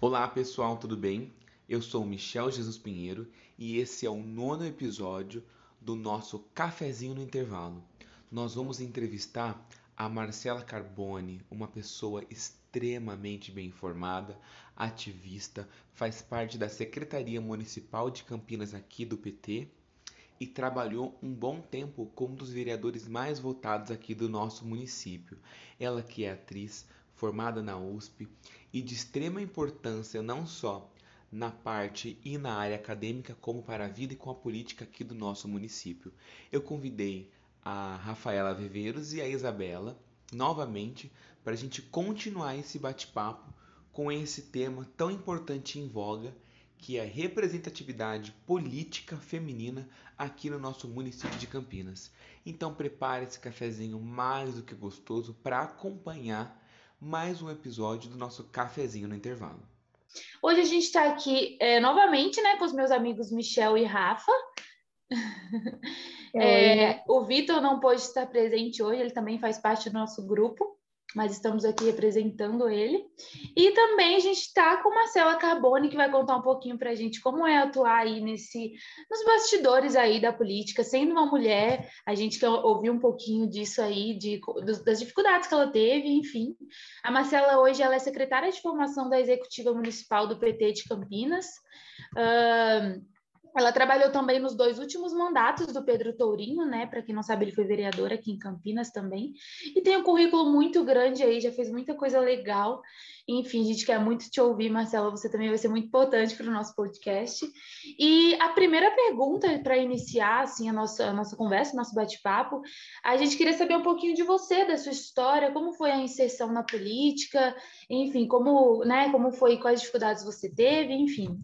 Olá pessoal, tudo bem? Eu sou Michel Jesus Pinheiro e esse é o nono episódio do nosso Cafezinho no Intervalo. Nós vamos entrevistar a Marcela Carbone, uma pessoa extremamente bem informada, ativista, faz parte da Secretaria Municipal de Campinas aqui do PT e trabalhou um bom tempo como um dos vereadores mais votados aqui do nosso município. Ela que é atriz, formada na USP e de extrema importância não só na parte e na área acadêmica, como para a vida e com a política aqui do nosso município. Eu convidei a Rafaela Viveiros e a Isabela novamente para a gente continuar esse bate-papo com esse tema tão importante em voga que é a representatividade política feminina aqui no nosso município de Campinas. Então prepare esse cafezinho mais do que gostoso para acompanhar mais um episódio do nosso cafezinho no intervalo. Hoje a gente está aqui é, novamente, né, com os meus amigos Michel e Rafa. É, o Vitor não pôde estar presente hoje, ele também faz parte do nosso grupo mas estamos aqui representando ele. E também a gente está com Marcela Carbone, que vai contar um pouquinho para a gente como é atuar aí nesse, nos bastidores aí da política, sendo uma mulher, a gente quer ouvir um pouquinho disso aí, de, das dificuldades que ela teve, enfim. A Marcela hoje ela é secretária de formação da Executiva Municipal do PT de Campinas. Uh, ela trabalhou também nos dois últimos mandatos do Pedro Tourinho, né? Para quem não sabe, ele foi vereador aqui em Campinas também. E tem um currículo muito grande aí, já fez muita coisa legal. Enfim, a gente quer muito te ouvir, Marcela. Você também vai ser muito importante para o nosso podcast. E a primeira pergunta para iniciar assim a nossa, a nossa conversa, nosso bate-papo, a gente queria saber um pouquinho de você, da sua história, como foi a inserção na política, enfim, como, né, como foi, quais dificuldades você teve, enfim.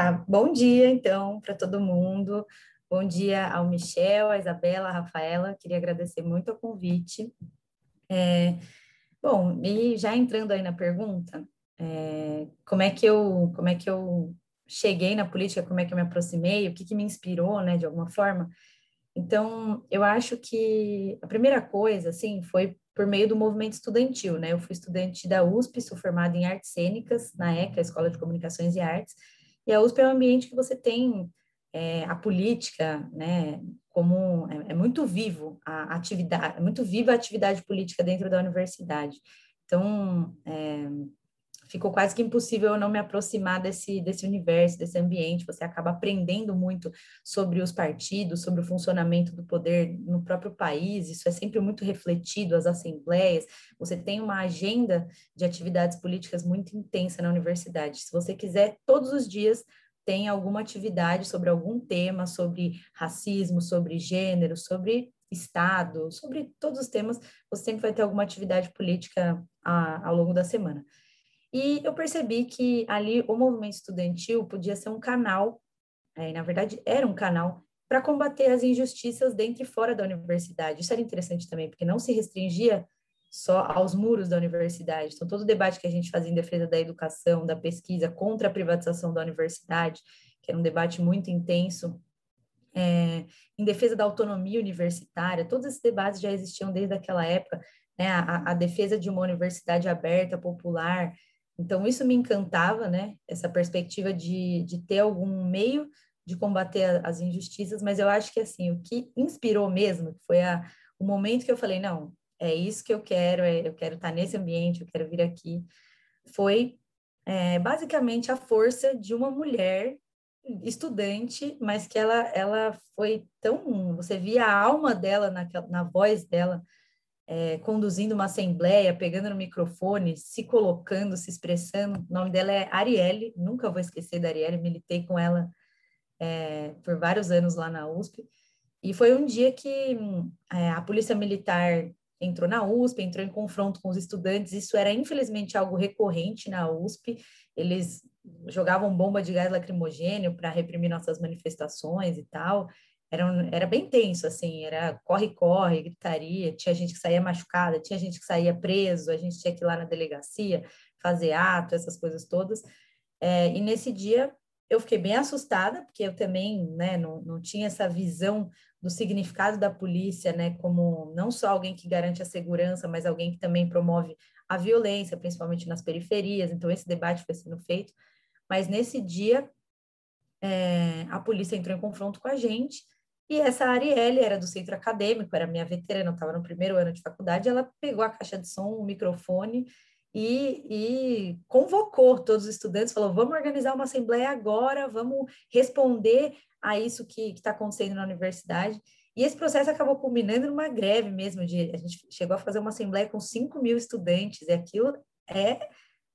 Tá, bom dia, então, para todo mundo. Bom dia ao Michel, à Isabela, à Rafaela. Queria agradecer muito o convite. É, bom, e já entrando aí na pergunta, é, como é que eu como é que eu cheguei na política, como é que eu me aproximei, o que, que me inspirou, né, de alguma forma. Então, eu acho que a primeira coisa, assim, foi por meio do movimento estudantil, né? Eu fui estudante da USP, sou formada em artes cênicas, na ECA, Escola de Comunicações e Artes, e a USP é um ambiente que você tem é, a política, né, como é, é, muito vivo a atividade, é muito viva a atividade política dentro da universidade. Então, é, ficou quase que impossível eu não me aproximar desse, desse universo, desse ambiente. Você acaba aprendendo muito sobre os partidos, sobre o funcionamento do poder no próprio país. Isso é sempre muito refletido, as assembleias. Você tem uma agenda de atividades políticas muito intensa na universidade. Se você quiser, todos os dias tem alguma atividade sobre algum tema, sobre racismo, sobre gênero, sobre Estado, sobre todos os temas, você sempre vai ter alguma atividade política a, ao longo da semana. E eu percebi que ali o movimento estudantil podia ser um canal, é, na verdade era um canal, para combater as injustiças dentro e fora da universidade. Isso era interessante também, porque não se restringia só aos muros da universidade. Então, todo o debate que a gente fazia em defesa da educação, da pesquisa, contra a privatização da universidade, que era um debate muito intenso, é, em defesa da autonomia universitária, todos esses debates já existiam desde aquela época, né? a, a defesa de uma universidade aberta, popular, então, isso me encantava, né? Essa perspectiva de, de ter algum meio de combater as injustiças, mas eu acho que, assim, o que inspirou mesmo foi a, o momento que eu falei, não, é isso que eu quero, é, eu quero estar nesse ambiente, eu quero vir aqui, foi é, basicamente a força de uma mulher estudante, mas que ela, ela foi tão, você via a alma dela na, na voz dela, é, conduzindo uma assembleia, pegando no microfone, se colocando, se expressando. O nome dela é Arielle, nunca vou esquecer da Arielle, militei com ela é, por vários anos lá na USP. E foi um dia que é, a polícia militar entrou na USP, entrou em confronto com os estudantes. Isso era, infelizmente, algo recorrente na USP. Eles jogavam bomba de gás lacrimogênio para reprimir nossas manifestações e tal era, era bem tenso, assim, era corre-corre, gritaria, tinha gente que saía machucada, tinha gente que saía preso, a gente tinha que ir lá na delegacia fazer ato, essas coisas todas. É, e nesse dia eu fiquei bem assustada, porque eu também né, não, não tinha essa visão do significado da polícia, né, como não só alguém que garante a segurança, mas alguém que também promove a violência, principalmente nas periferias. Então, esse debate foi sendo feito. Mas nesse dia, é, a polícia entrou em confronto com a gente. E essa Arielle era do centro acadêmico, era minha veterana, estava no primeiro ano de faculdade. Ela pegou a caixa de som, o microfone e, e, convocou todos os estudantes, falou: vamos organizar uma assembleia agora, vamos responder a isso que está acontecendo na universidade. E esse processo acabou culminando numa greve mesmo, de, a gente chegou a fazer uma assembleia com 5 mil estudantes, e aquilo é,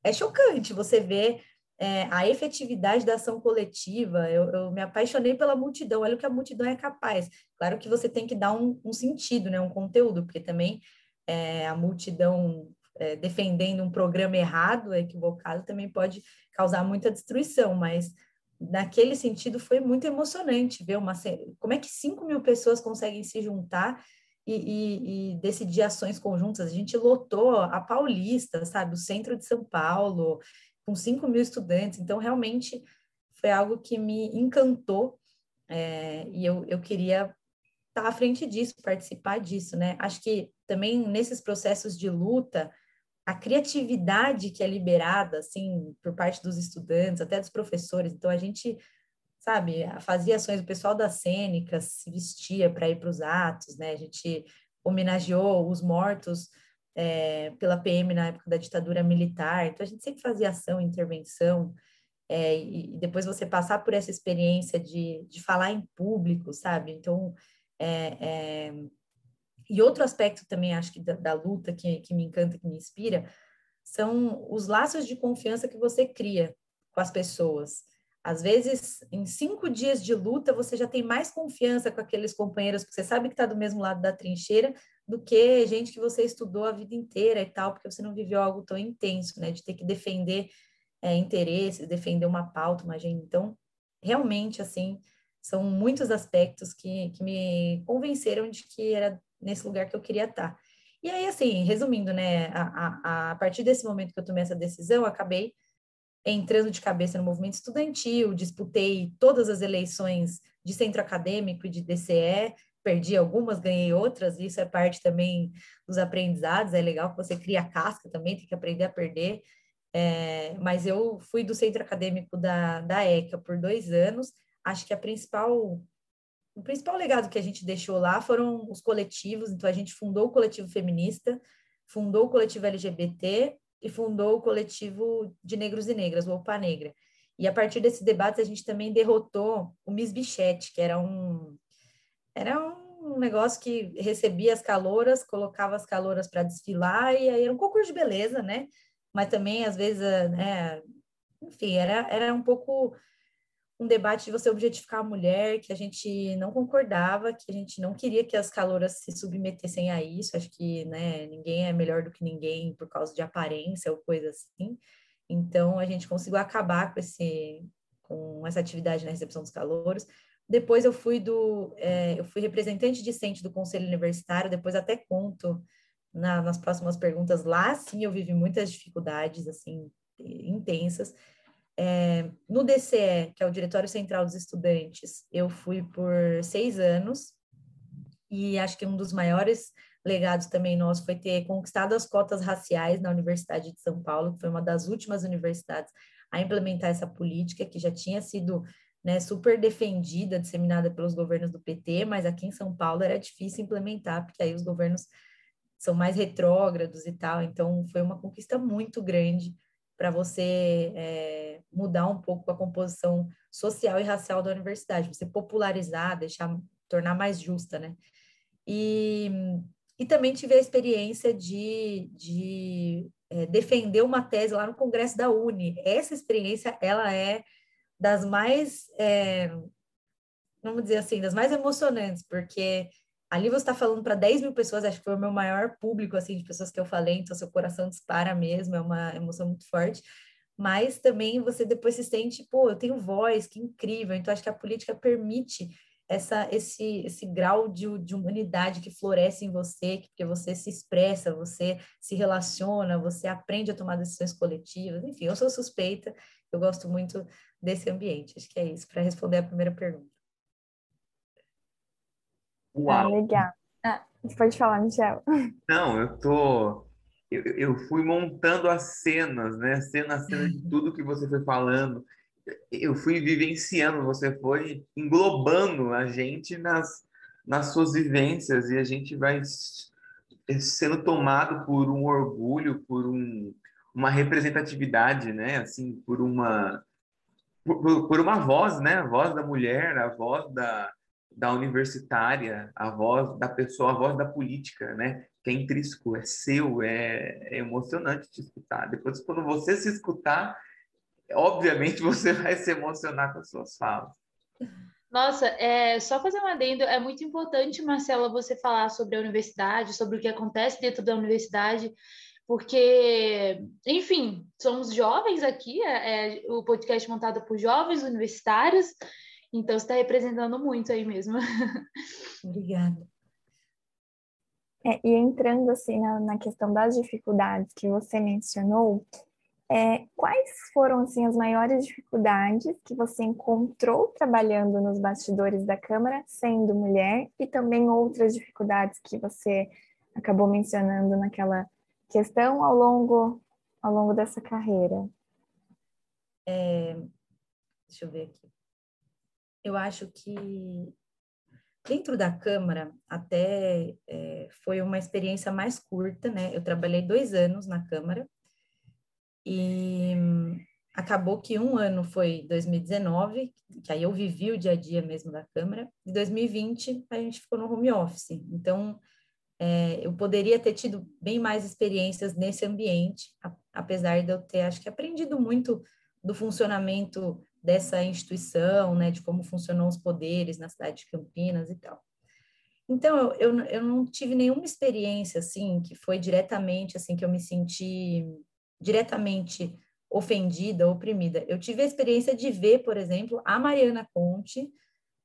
é chocante, você vê é, a efetividade da ação coletiva, eu, eu, me apaixonei pela multidão, olha o que a multidão é capaz. Claro que você tem que dar um, um sentido, né, um conteúdo, porque também é, a multidão é, defendendo um programa errado, equivocado, também pode causar muita destruição, mas naquele sentido foi muito emocionante ver uma como é que 5 mil pessoas conseguem se juntar e, e, e, decidir ações conjuntas. A gente lotou a Paulista, sabe, o centro de São Paulo, com 5 mil estudantes. Então, realmente foi algo que me encantou é, e eu, eu queria estar à frente disso, participar disso, né? Acho que também nesses processos de luta, a criatividade que é liberada, assim, por parte dos estudantes, até dos professores. Então, a gente, sabe, fazia ações, o pessoal da cênica se vestia para ir para os atos, né? A gente homenageou os mortos é, pela PM na época da ditadura militar. Então, a gente sempre fazia ação, intervenção. É, e depois você passar por essa experiência de, de falar em público, sabe? Então, é, e outro aspecto também, acho que da, da luta que, que me encanta, que me inspira, são os laços de confiança que você cria com as pessoas. Às vezes, em cinco dias de luta, você já tem mais confiança com aqueles companheiros, porque você sabe que está do mesmo lado da trincheira, do que gente que você estudou a vida inteira e tal, porque você não viveu algo tão intenso, né? De ter que defender é, interesses, defender uma pauta, uma agenda. Então, realmente, assim, são muitos aspectos que, que me convenceram de que era nesse lugar que eu queria estar. E aí, assim, resumindo, né, a, a, a partir desse momento que eu tomei essa decisão, acabei entrando de cabeça no movimento estudantil, disputei todas as eleições de centro acadêmico e de DCE, perdi algumas, ganhei outras, isso é parte também dos aprendizados, é legal que você cria casca também, tem que aprender a perder, é, mas eu fui do centro acadêmico da, da ECA por dois anos, acho que a principal o principal legado que a gente deixou lá foram os coletivos. Então, a gente fundou o coletivo feminista, fundou o coletivo LGBT e fundou o coletivo de negros e negras, o Opa Negra. E a partir desse debate, a gente também derrotou o Miss Bichette, que era um, era um negócio que recebia as caloras, colocava as caloras para desfilar, e aí era um concurso de beleza, né? Mas também, às vezes, né? enfim, era, era um pouco um debate de você objetificar a mulher, que a gente não concordava, que a gente não queria que as caloras se submetessem a isso. Acho que né, ninguém é melhor do que ninguém por causa de aparência ou coisa assim. Então, a gente conseguiu acabar com, esse, com essa atividade na recepção dos calouros. Depois eu fui do, é, eu fui representante discente do conselho universitário, depois até conto na, nas próximas perguntas. Lá, sim, eu vivi muitas dificuldades, assim, intensas é, no DCE, que é o Diretório Central dos Estudantes, eu fui por seis anos e acho que um dos maiores legados também nosso foi ter conquistado as cotas raciais na Universidade de São Paulo, que foi uma das últimas universidades a implementar essa política, que já tinha sido né, super defendida, disseminada pelos governos do PT, mas aqui em São Paulo era difícil implementar, porque aí os governos são mais retrógrados e tal, então foi uma conquista muito grande para você é, mudar um pouco a composição social e racial da universidade, você popularizar, deixar, tornar mais justa, né? E, e também tive a experiência de, de é, defender uma tese lá no Congresso da Uni. Essa experiência, ela é das mais, é, vamos dizer assim, das mais emocionantes, porque Ali você está falando para 10 mil pessoas, acho que foi o meu maior público, assim, de pessoas que eu falei, então seu coração dispara mesmo, é uma emoção muito forte. Mas também você depois se sente, pô, eu tenho voz, que incrível. Então, acho que a política permite essa, esse, esse grau de, de humanidade que floresce em você, porque você se expressa, você se relaciona, você aprende a tomar decisões coletivas. Enfim, eu sou suspeita, eu gosto muito desse ambiente. Acho que é isso, para responder a primeira pergunta. Uau. Ah, legal. Ah, pode falar, Michel. Não, eu tô. eu, eu fui montando as cenas, né? Cena a cena de tudo que você foi falando. Eu fui vivenciando, você foi englobando a gente nas, nas suas vivências e a gente vai sendo tomado por um orgulho, por um, uma representatividade, né? Assim, por uma por, por, uma voz, né? A voz da mulher, a voz da, da universitária, a voz da pessoa, a voz da política, né? Que é intrínseco, é seu, é, é emocionante te escutar. Depois, quando você se escutar, obviamente você vai se emocionar com as suas falas. Nossa, é, só fazer um adendo, é muito importante, Marcela, você falar sobre a universidade, sobre o que acontece dentro da universidade, porque, enfim, somos jovens aqui, é, é o podcast montado por jovens universitários, então está representando muito aí mesmo. Obrigada. É, e entrando assim na, na, questão das dificuldades que você mencionou, é, quais foram assim as maiores dificuldades que você encontrou trabalhando nos bastidores da Câmara, sendo mulher, e também outras dificuldades que você acabou mencionando naquela questão ao longo, ao longo dessa carreira? É, deixa eu ver aqui. Eu acho que dentro da Câmara até é, foi uma experiência mais curta, né? Eu trabalhei dois anos na Câmara e acabou que um ano foi 2019, que aí eu vivi o dia a dia mesmo da Câmara, e 2020 a gente ficou no home office. Então, é, eu poderia ter tido bem mais experiências nesse ambiente, apesar de eu ter, acho que, aprendido muito do funcionamento dessa instituição, né, de como funcionam os poderes na cidade de Campinas e tal. Então, eu, eu não tive nenhuma experiência, assim, que foi diretamente, assim, que eu me senti diretamente ofendida, oprimida. Eu tive a experiência de ver, por exemplo, a Mariana Conte,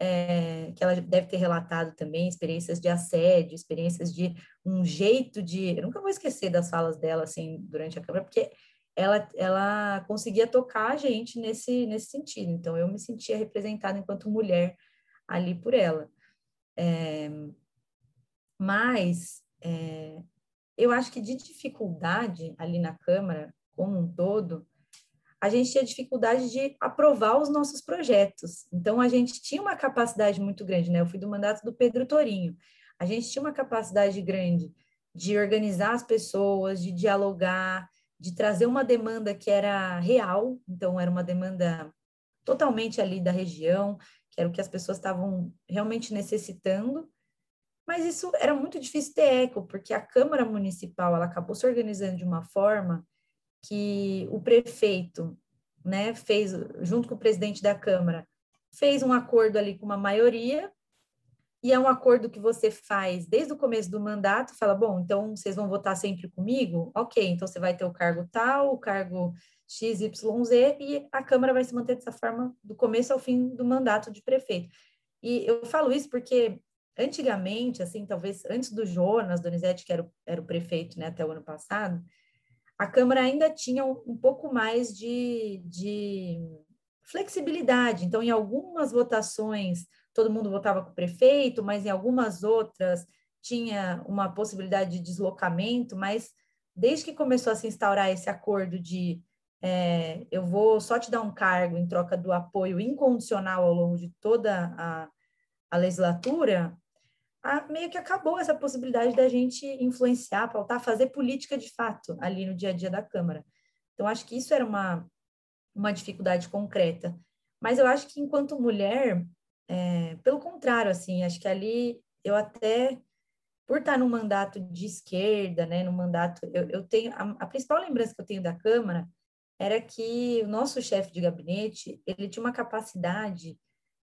é, que ela deve ter relatado também, experiências de assédio, experiências de um jeito de... Eu nunca vou esquecer das falas dela, assim, durante a câmera, porque ela, ela conseguia tocar a gente nesse, nesse sentido. Então, eu me sentia representada enquanto mulher ali por ela. É, mas, é, eu acho que de dificuldade ali na Câmara, como um todo, a gente tinha dificuldade de aprovar os nossos projetos. Então, a gente tinha uma capacidade muito grande, né? Eu fui do mandato do Pedro Torinho. A gente tinha uma capacidade grande de organizar as pessoas, de dialogar, de trazer uma demanda que era real, então era uma demanda totalmente ali da região, que era o que as pessoas estavam realmente necessitando. Mas isso era muito difícil ter eco, porque a Câmara Municipal ela acabou se organizando de uma forma que o prefeito, né, fez junto com o presidente da Câmara, fez um acordo ali com uma maioria e é um acordo que você faz desde o começo do mandato, fala, bom, então vocês vão votar sempre comigo? Ok, então você vai ter o cargo tal, o cargo XYZ, e a Câmara vai se manter dessa forma do começo ao fim do mandato de prefeito. E eu falo isso porque antigamente, assim, talvez antes do Jonas Donizete, que era o, era o prefeito né, até o ano passado, a Câmara ainda tinha um, pouco mais de, de flexibilidade. Então, em algumas votações, todo mundo votava com o prefeito, mas em algumas outras tinha uma possibilidade de deslocamento, mas desde que começou a se instaurar esse acordo de é, eu vou só te dar um cargo em troca do apoio incondicional ao longo de toda a, a legislatura, a, meio que acabou essa possibilidade da gente influenciar, pautar, fazer política de fato ali no dia a dia da Câmara. Então, acho que isso era uma, uma dificuldade concreta. Mas eu acho que, enquanto mulher, é, pelo contrário, assim, acho que ali eu até, por estar no mandato de esquerda, né, no mandato, eu, eu tenho, a, a principal lembrança que eu tenho da Câmara era que o nosso chefe de gabinete, ele tinha uma capacidade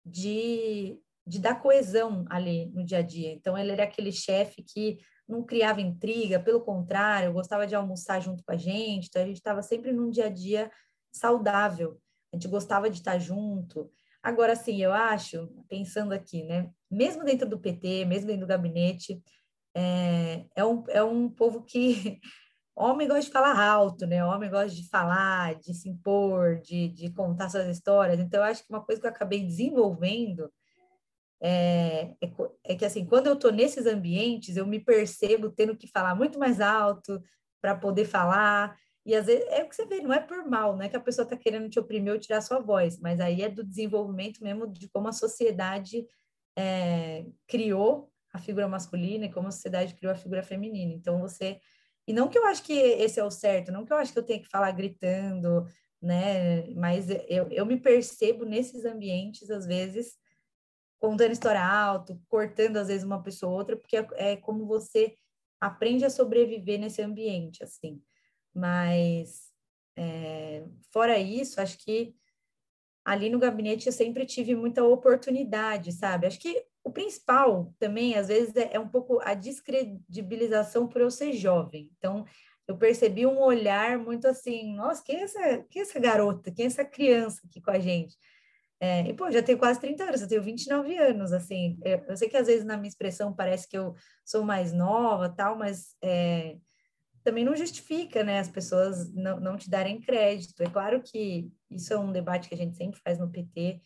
de de dar coesão ali no dia a dia. Então, ele era aquele chefe que não criava intriga, pelo contrário, gostava de almoçar junto com a gente, então a gente estava sempre num dia a dia saudável, a gente gostava de estar junto. Agora, sim, eu acho, pensando aqui, né, mesmo dentro do PT, mesmo dentro do gabinete, é, é, um, é um povo que homem gosta de falar alto, né? Homem gosta de falar, de se impor, de, de contar suas histórias. Então, eu acho que uma coisa que eu acabei desenvolvendo é, é, é, que assim, quando eu estou nesses ambientes, eu me percebo tendo que falar muito mais alto, para poder falar. E às vezes é o que você vê, não é por mal, não é que a pessoa está querendo te oprimir ou tirar sua voz, mas aí é do desenvolvimento mesmo de como a sociedade é, criou a figura masculina e como a sociedade criou a figura feminina. Então você. E não que eu acho que esse é o certo, não que eu acho que eu tenho que falar gritando, né? Mas eu, eu me percebo nesses ambientes, às vezes, contando história alto, cortando às vezes uma pessoa ou outra, porque é, é como você aprende a sobreviver nesse ambiente, assim. Mas, é, fora isso, acho que ali no gabinete eu sempre tive muita oportunidade, sabe? Acho que o principal também, às vezes, é, é um pouco a descredibilização por eu ser jovem. Então, eu percebi um olhar muito assim, nossa, quem é essa, quem é essa garota? Quem é essa criança aqui com a gente? É, e, pô, já tenho quase 30 anos, eu tenho 29 anos, assim, eu, eu, sei que às vezes na minha expressão parece que eu sou mais nova, tal, mas é, também não justifica, né, as pessoas não, não te darem crédito. É claro que isso é um debate que a gente sempre faz no PT,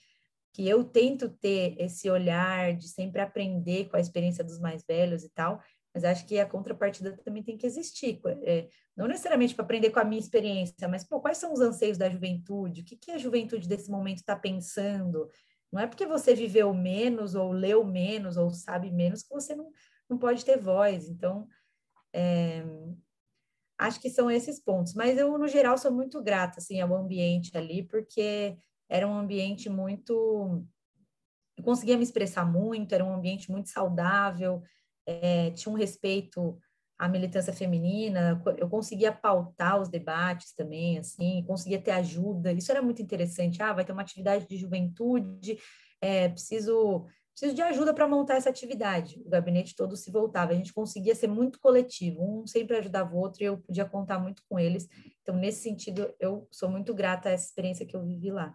que eu tento ter esse olhar de sempre aprender com a experiência dos mais velhos e tal, mas acho que a contrapartida também tem que existir, é, não necessariamente para aprender com a minha experiência, mas pô, quais são os anseios da juventude? O que, que a juventude desse momento está pensando? Não é porque você viveu menos, ou leu menos, ou sabe menos, que você não, não pode ter voz. Então, é, acho que são esses pontos. Mas eu, no geral, sou muito grata assim, ao ambiente ali, porque era um ambiente muito. Eu conseguia me expressar muito, era um ambiente muito saudável é, tinha um respeito à militância feminina, eu conseguia pautar os debates também, assim, conseguia ter ajuda, isso era muito interessante. Ah, vai ter uma atividade de juventude, é, preciso, preciso de ajuda para montar essa atividade. O gabinete todo se voltava, a gente conseguia ser muito coletivo, um sempre ajudava o outro e eu podia contar muito com eles. Então, nesse sentido, eu sou muito grata a essa experiência que eu vivi lá.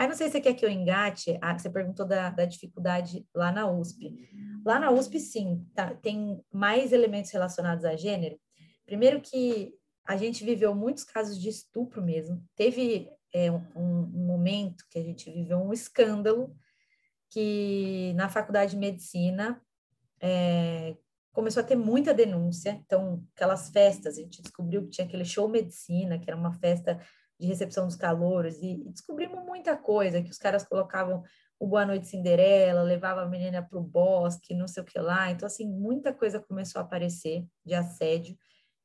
Aí não sei se você quer que eu engate, ah, você perguntou da, da dificuldade lá na USP. Lá na USP, sim, tá, tem mais elementos relacionados a gênero. Primeiro que a gente viveu muitos casos de estupro mesmo. Teve é, um, um momento que a gente viveu um escândalo que na faculdade de medicina é, começou a ter muita denúncia. Então, aquelas festas, a gente descobriu que tinha aquele show medicina, que era uma festa de recepção dos calouros, e, e descobrimos muita coisa, que os caras colocavam o Boa Noite Cinderela, levava a menina para o bosque, não sei o que lá. Então, assim, muita coisa começou a aparecer de assédio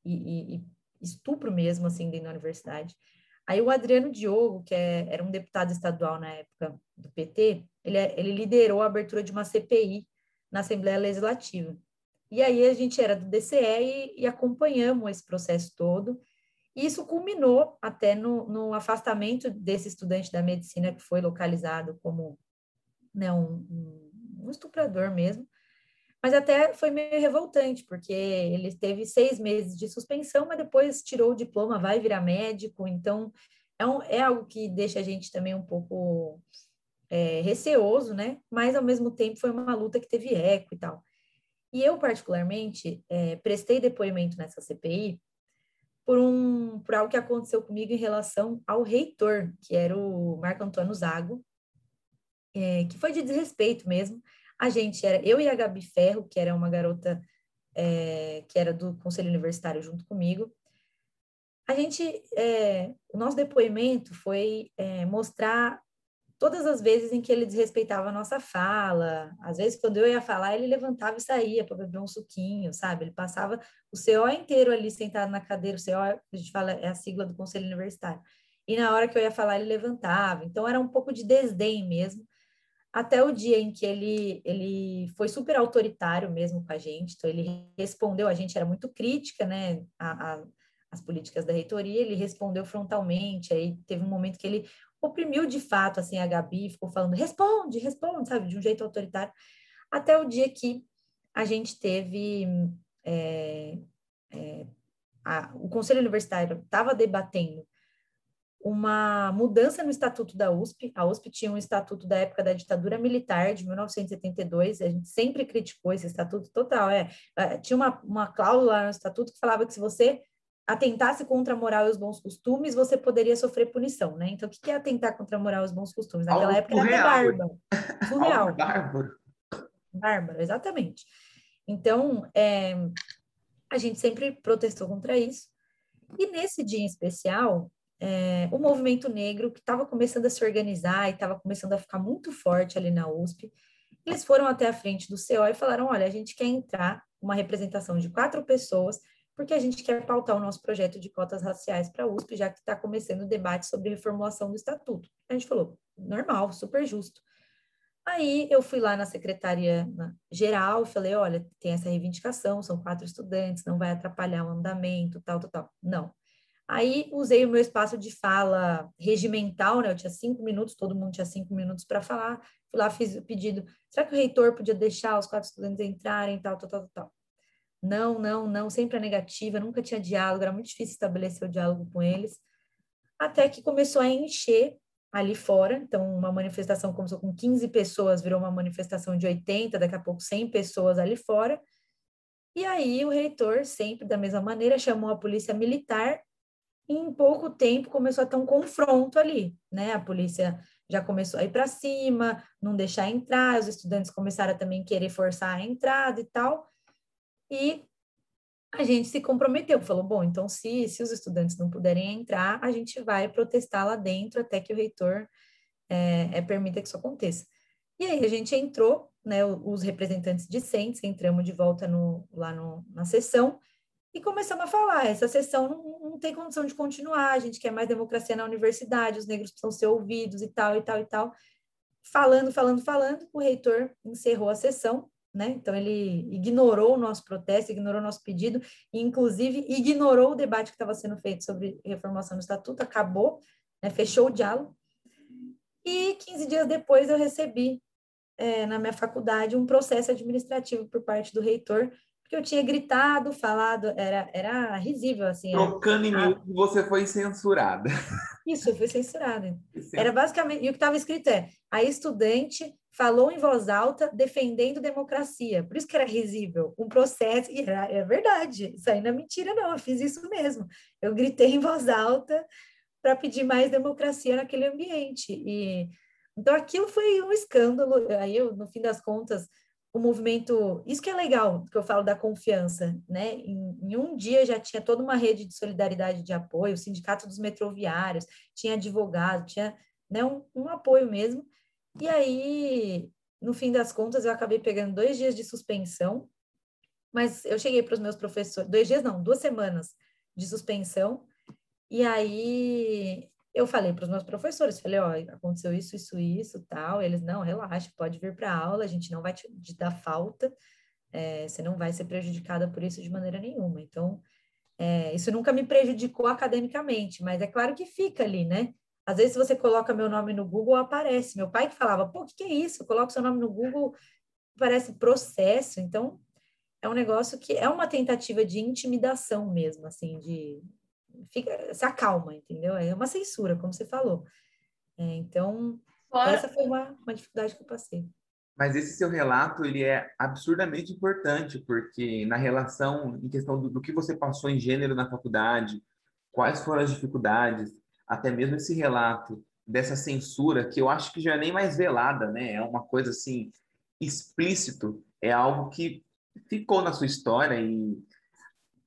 e, e, e estupro mesmo, assim, dentro da universidade. Aí o Adriano Diogo, que é, era um deputado estadual na época do PT, ele, é, ele liderou a abertura de uma CPI na Assembleia Legislativa. E aí a gente era do DCE e, e acompanhamos esse processo todo, e isso culminou até no, no, afastamento desse estudante da medicina que foi localizado como né, um, um, estuprador mesmo. Mas até foi meio revoltante, porque ele teve seis meses de suspensão, mas depois tirou o diploma, vai virar médico. Então, é, um, é algo que deixa a gente também um pouco é, receoso, né? Mas, ao mesmo tempo, foi uma luta que teve eco e tal. E eu, particularmente, é, prestei depoimento nessa CPI por, um, por algo que aconteceu comigo em relação ao reitor, que era o Marco Antônio Zago, é, que foi de desrespeito mesmo. A gente era, eu e a Gabi Ferro, que era uma garota é, que era do Conselho Universitário junto comigo, a gente, é, o nosso depoimento foi é, mostrar todas as vezes em que ele desrespeitava a nossa fala, às vezes quando eu ia falar, ele levantava e saía para beber um suquinho, sabe? Ele passava o CO inteiro ali sentado na cadeira, o CO, a gente fala, é a sigla do Conselho Universitário. E na hora que eu ia falar, ele levantava. Então era um pouco de desdém mesmo, até o dia em que ele, ele foi super autoritário mesmo com a gente. Então ele respondeu, a gente era muito crítica, né? A, a, as políticas da reitoria, ele respondeu frontalmente, aí teve um momento que ele oprimiu de fato assim a Gabi, ficou falando responde, responde, sabe, de um jeito autoritário, até o dia que a gente teve é, é, a, o Conselho Universitário estava debatendo uma mudança no estatuto da USP. A USP tinha um estatuto da época da ditadura militar de 1972. A gente sempre criticou esse estatuto total. É, é tinha uma, uma cláusula no estatuto que falava que se você atentasse contra a moral e os bons costumes, você poderia sofrer punição, né? Então, o que é atentar contra a moral e os bons costumes? Naquela Algo época era bárbaro. Surreal. bárbaro. Bárbaro, exatamente. Então, é, a gente sempre protestou contra isso. E nesse dia em especial, é, o movimento negro, que estava começando a se organizar e estava começando a ficar muito forte ali na USP, eles foram até a frente do CO e falaram: olha, a gente quer entrar uma representação de quatro pessoas, porque a gente quer pautar o nosso projeto de cotas raciais para a USP, já que está começando o debate sobre reformulação do estatuto. A gente falou: normal, super justo. Aí eu fui lá na secretaria geral e falei: olha, tem essa reivindicação, são quatro estudantes, não vai atrapalhar o andamento, tal, tal, tal. Não. Aí usei o meu espaço de fala regimental, né? Eu tinha cinco minutos, todo mundo tinha cinco minutos para falar. Fui lá, fiz o pedido. Será que o reitor podia deixar os quatro estudantes entrarem, tal, tal, tal, tal? Não, não, não, sempre a negativa, nunca tinha diálogo, era muito difícil estabelecer o diálogo com eles. Até que começou a encher ali fora. Então, uma manifestação começou com 15 pessoas, virou uma manifestação de 80, daqui a pouco 100 pessoas ali fora. E aí o reitor, sempre da mesma maneira, chamou a polícia militar e em pouco tempo começou a ter um confronto ali, né? A polícia já começou a ir para cima, não deixar entrar, os estudantes começaram a também querer forçar a entrada e tal. E a gente se comprometeu, falou, bom, então se, se os estudantes não puderem entrar, a gente vai protestar lá dentro até que o reitor é, é, permita que isso aconteça. E aí a gente entrou, né, os representantes discentes, entramos de volta no, lá no, na sessão, e começamos a falar, essa sessão não, não, tem condição de continuar, a gente quer mais democracia na universidade, os negros precisam ser ouvidos e tal, e tal, e tal. Falando, falando, falando, o reitor encerrou a sessão, né? Então, ele ignorou o nosso protesto, ignorou o nosso pedido, e, inclusive, ignorou o debate que estava sendo feito sobre reformação do estatuto, acabou, né? fechou o diálogo. E 15 dias depois eu recebi é, na minha faculdade um processo administrativo por parte do reitor porque eu tinha gritado, falado, era, era risível, assim. Trocando em mil, você foi censurada. Isso, eu fui censurada. Era basicamente, e o que estava escrito é, a estudante falou em voz alta defendendo democracia, por isso que era risível, um processo, e era, é verdade, isso aí não é mentira não, eu fiz isso mesmo, eu gritei em voz alta para pedir mais democracia naquele ambiente, e então aquilo foi um escândalo, aí eu, no fim das contas, o movimento, isso que é legal, que eu falo da confiança, né? Em, em, um dia já tinha toda uma rede de solidariedade de apoio, o sindicato dos metroviários, tinha advogado, tinha né, um, um apoio mesmo. E aí, no fim das contas, eu acabei pegando dois dias de suspensão, mas eu cheguei para os meus professores, dois dias não, duas semanas de suspensão, e aí eu falei para os meus professores, falei, ó, aconteceu isso, isso, isso, tal. Eles, não, relaxa, pode vir para aula, a gente não vai te, te dar falta, é, você não vai ser prejudicada por isso de maneira nenhuma. Então, é, isso nunca me prejudicou academicamente, mas é claro que fica ali, né? Às vezes, se você coloca meu nome no Google, aparece. Meu pai que falava, pô, o que, que é isso? Coloca seu nome no Google, parece processo. Então, é um negócio que é uma tentativa de intimidação mesmo, assim, de fica, se acalma, entendeu? É uma censura, como você falou. É, então, Fora... essa foi uma, uma dificuldade que eu passei. Mas esse seu relato ele é absurdamente importante, porque na relação, em questão do, do, que você passou em gênero na faculdade, quais foram as dificuldades, até mesmo esse relato dessa censura, que eu acho que já é nem mais velada, né? É uma coisa assim, explícito, é algo que ficou na sua história e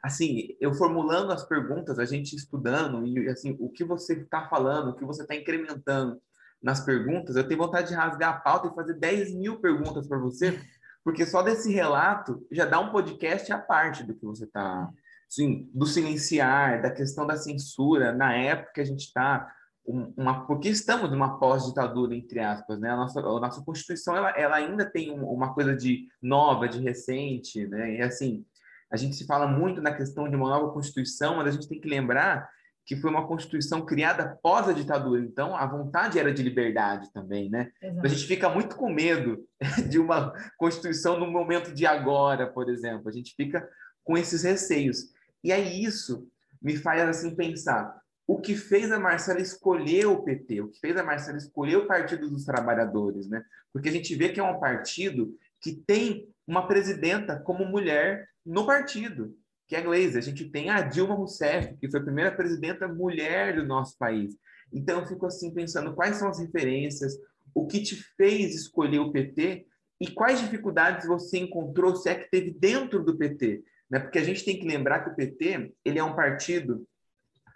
assim, eu formulando as perguntas, a gente estudando, e assim, o que você está falando, o que você está incrementando nas perguntas, eu tenho vontade de rasgar a pauta e fazer 10 mil perguntas para você, porque só desse relato já dá um podcast à parte do que você está. Assim, do silenciar, da questão da censura, na época que a gente está, uma, porque estamos numa pós-ditadura, entre aspas, né? A nossa, a nossa Constituição, ela, ela ainda tem uma coisa de nova, de recente, né? E assim, a gente se fala muito na questão de uma nova Constituição, mas a gente tem que lembrar que foi uma Constituição criada após a ditadura, então a vontade era de liberdade também, né? Exato. A gente fica muito com medo de uma Constituição no momento de agora, por exemplo, a gente fica com esses receios. E aí isso me faz assim pensar, o que fez a Marcela escolher o PT, o que fez a Marcela escolher o Partido dos Trabalhadores, né? Porque a gente vê que é um partido que tem uma presidenta como mulher no partido, que é a Glaze. A gente tem a Dilma Rousseff, que foi a primeira presidenta mulher do nosso país. Então, eu fico assim pensando quais são as referências, o que te fez escolher o PT e quais dificuldades você encontrou, se é que teve dentro do PT. Né? Porque a gente tem que lembrar que o PT ele é um partido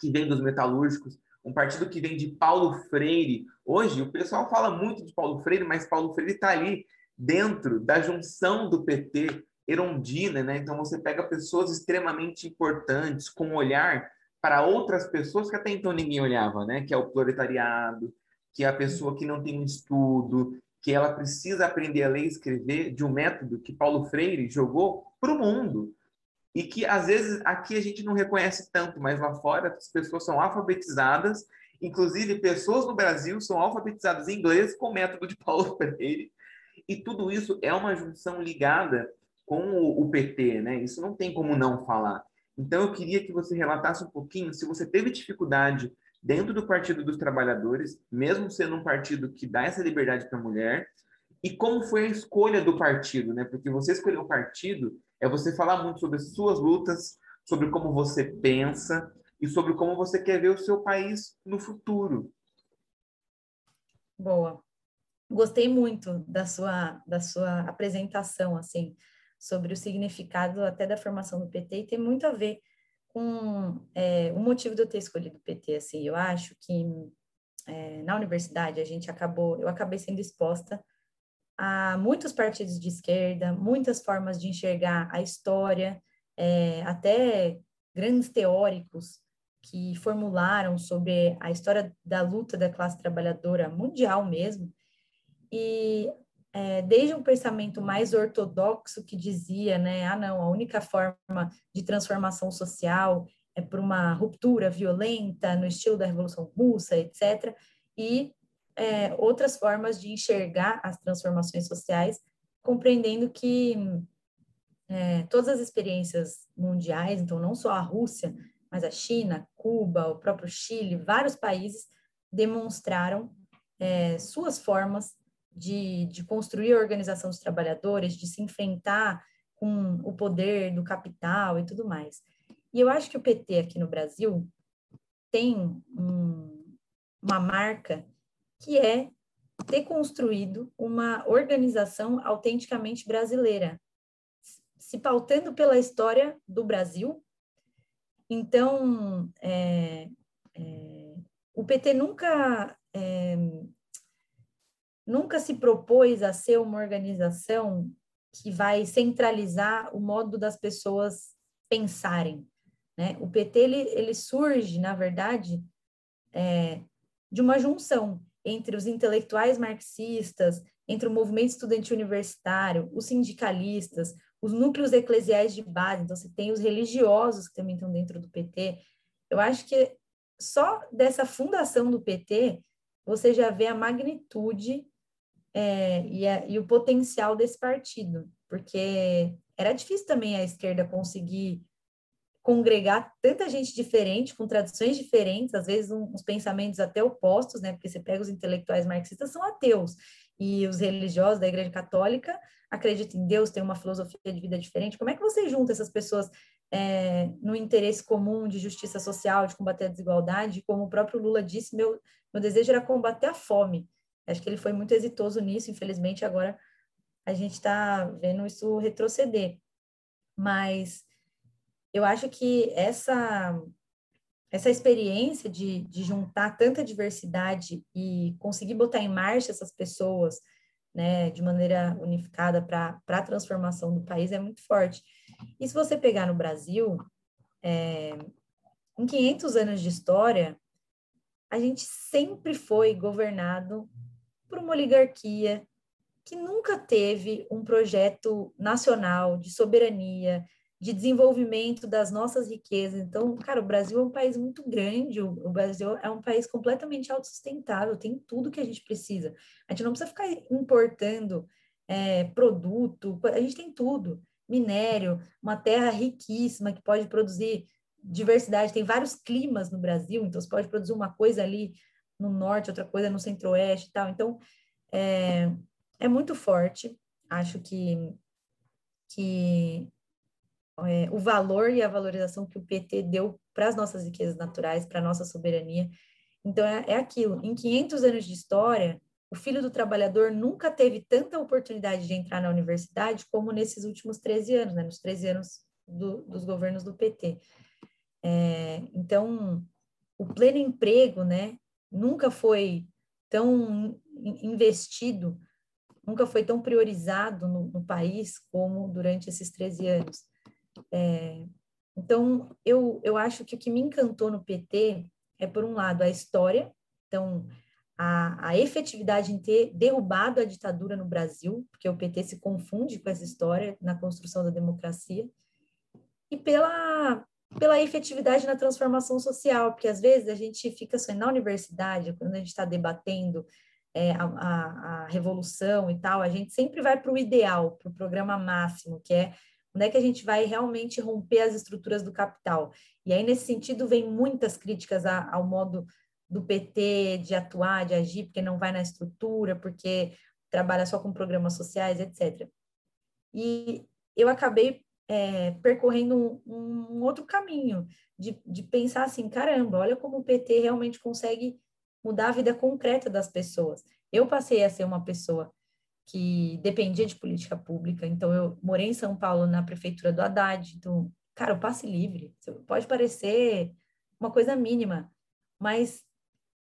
que vem dos metalúrgicos, um partido que vem de Paulo Freire. Hoje, o pessoal fala muito de Paulo Freire, mas Paulo Freire está ali dentro da junção do PT erondina, né? Então você pega pessoas extremamente importantes com um olhar para outras pessoas que até então ninguém olhava, né? Que é o proletariado, que é a pessoa que não tem um estudo, que ela precisa aprender a ler e escrever de um método que Paulo Freire jogou para o mundo e que às vezes aqui a gente não reconhece tanto, mas lá fora as pessoas são alfabetizadas, inclusive pessoas no Brasil são alfabetizadas em inglês com o método de Paulo Freire, e tudo isso é uma junção ligada com o, PT, né? Isso não tem como não falar. Então eu queria que você relatasse um pouquinho se você teve dificuldade dentro do Partido dos Trabalhadores, mesmo sendo um partido que dá essa liberdade para a mulher, e como foi a escolha do partido, né? Porque você escolheu o partido é você falar muito sobre as suas lutas, sobre como você pensa e sobre como você quer ver o seu país no futuro. Boa. Gostei muito da sua da sua apresentação assim sobre o significado até da formação do PT e tem muito a ver com é, o motivo de eu ter escolhido o PT assim. Eu acho que é, na universidade a gente acabou eu acabei sendo exposta a muitos partidos de esquerda, muitas formas de enxergar a história, é, até grandes teóricos que formularam sobre a história da luta da classe trabalhadora mundial mesmo, e é, desde um pensamento mais ortodoxo que dizia, né, ah não, a única forma de transformação social é por uma ruptura violenta no estilo da Revolução Russa, etc., e é, outras formas de enxergar as transformações sociais, compreendendo que é, todas as experiências mundiais, então não só a Rússia, mas a China, Cuba, o próprio Chile, vários países demonstraram é, suas formas de, de construir a organização dos trabalhadores, de se enfrentar com o poder do capital e tudo mais. E eu acho que o PT aqui no Brasil tem um, uma marca que é ter construído uma organização autenticamente brasileira, se pautando pela história do Brasil. Então, é, é, o PT nunca é, nunca se propôs a ser uma organização que vai centralizar o modo das pessoas pensarem. Né? O PT ele, ele surge, na verdade, é, de uma junção entre os intelectuais marxistas, entre o movimento estudantil universitário, os sindicalistas, os núcleos eclesiais de base, então você tem os religiosos que também estão dentro do PT. Eu acho que só dessa fundação do PT você já vê a magnitude é, e, a, e o potencial desse partido, porque era difícil também a esquerda conseguir congregar tanta gente diferente, com tradições diferentes, às vezes um, uns pensamentos até opostos, né? Porque você pega os intelectuais marxistas, são ateus, e os religiosos da Igreja Católica acreditam em Deus, têm uma filosofia de vida diferente. Como é que você junta essas pessoas é, no interesse comum de justiça social, de combater a desigualdade? Como o próprio Lula disse, meu, meu desejo era combater a fome. Acho que ele foi muito exitoso nisso, infelizmente agora a gente está vendo isso retroceder. Mas eu acho que essa essa experiência de, de juntar tanta diversidade e conseguir botar em marcha essas pessoas né, de maneira unificada para a transformação do país é muito forte. E se você pegar no Brasil, é, em 500 anos de história, a gente sempre foi governado por uma oligarquia que nunca teve um projeto nacional de soberania, de desenvolvimento das nossas riquezas. Então, cara, o Brasil é um país muito grande, o Brasil é um país completamente autossustentável, tem tudo que a gente precisa. A gente não precisa ficar importando é, produto, a gente tem tudo. Minério, uma terra riquíssima que pode produzir diversidade, tem vários climas no Brasil, então você pode produzir uma coisa ali no norte, outra coisa no centro-oeste e tal. Então, é, é muito forte. Acho que, que é, o valor e a valorização que o PT deu para as nossas riquezas naturais, para a nossa soberania. Então, é, é aquilo. Em 500 anos de história, o filho do trabalhador nunca teve tanta oportunidade de entrar na universidade como nesses últimos 13 anos, né? nos 13 anos do, dos governos do PT. É, então, o pleno emprego, né, nunca foi tão investido, nunca foi tão priorizado no, no país como durante esses 13 anos. É, então, eu, eu acho que o que me encantou no PT é, por um lado, a história, então, a, a efetividade em ter derrubado a ditadura no Brasil, porque o PT se confunde com essa história na construção da democracia, e pela, pela efetividade na transformação social, porque às vezes a gente fica só na universidade, quando a gente está debatendo é, a, a, a, revolução e tal, a gente sempre vai para o ideal, para o programa máximo, que é onde é que a gente vai realmente romper as estruturas do capital. E aí, nesse sentido, vem muitas críticas a, ao modo do PT de atuar, de agir, porque não vai na estrutura, porque trabalha só com programas sociais, etc. E eu acabei é, percorrendo um, um, outro caminho, de, de pensar assim, caramba, olha como o PT realmente consegue mudar a vida concreta das pessoas. Eu passei a ser uma pessoa que dependia de política pública, então eu morei em São Paulo na prefeitura do Haddad, então, cara, o passe livre, pode parecer uma coisa mínima, mas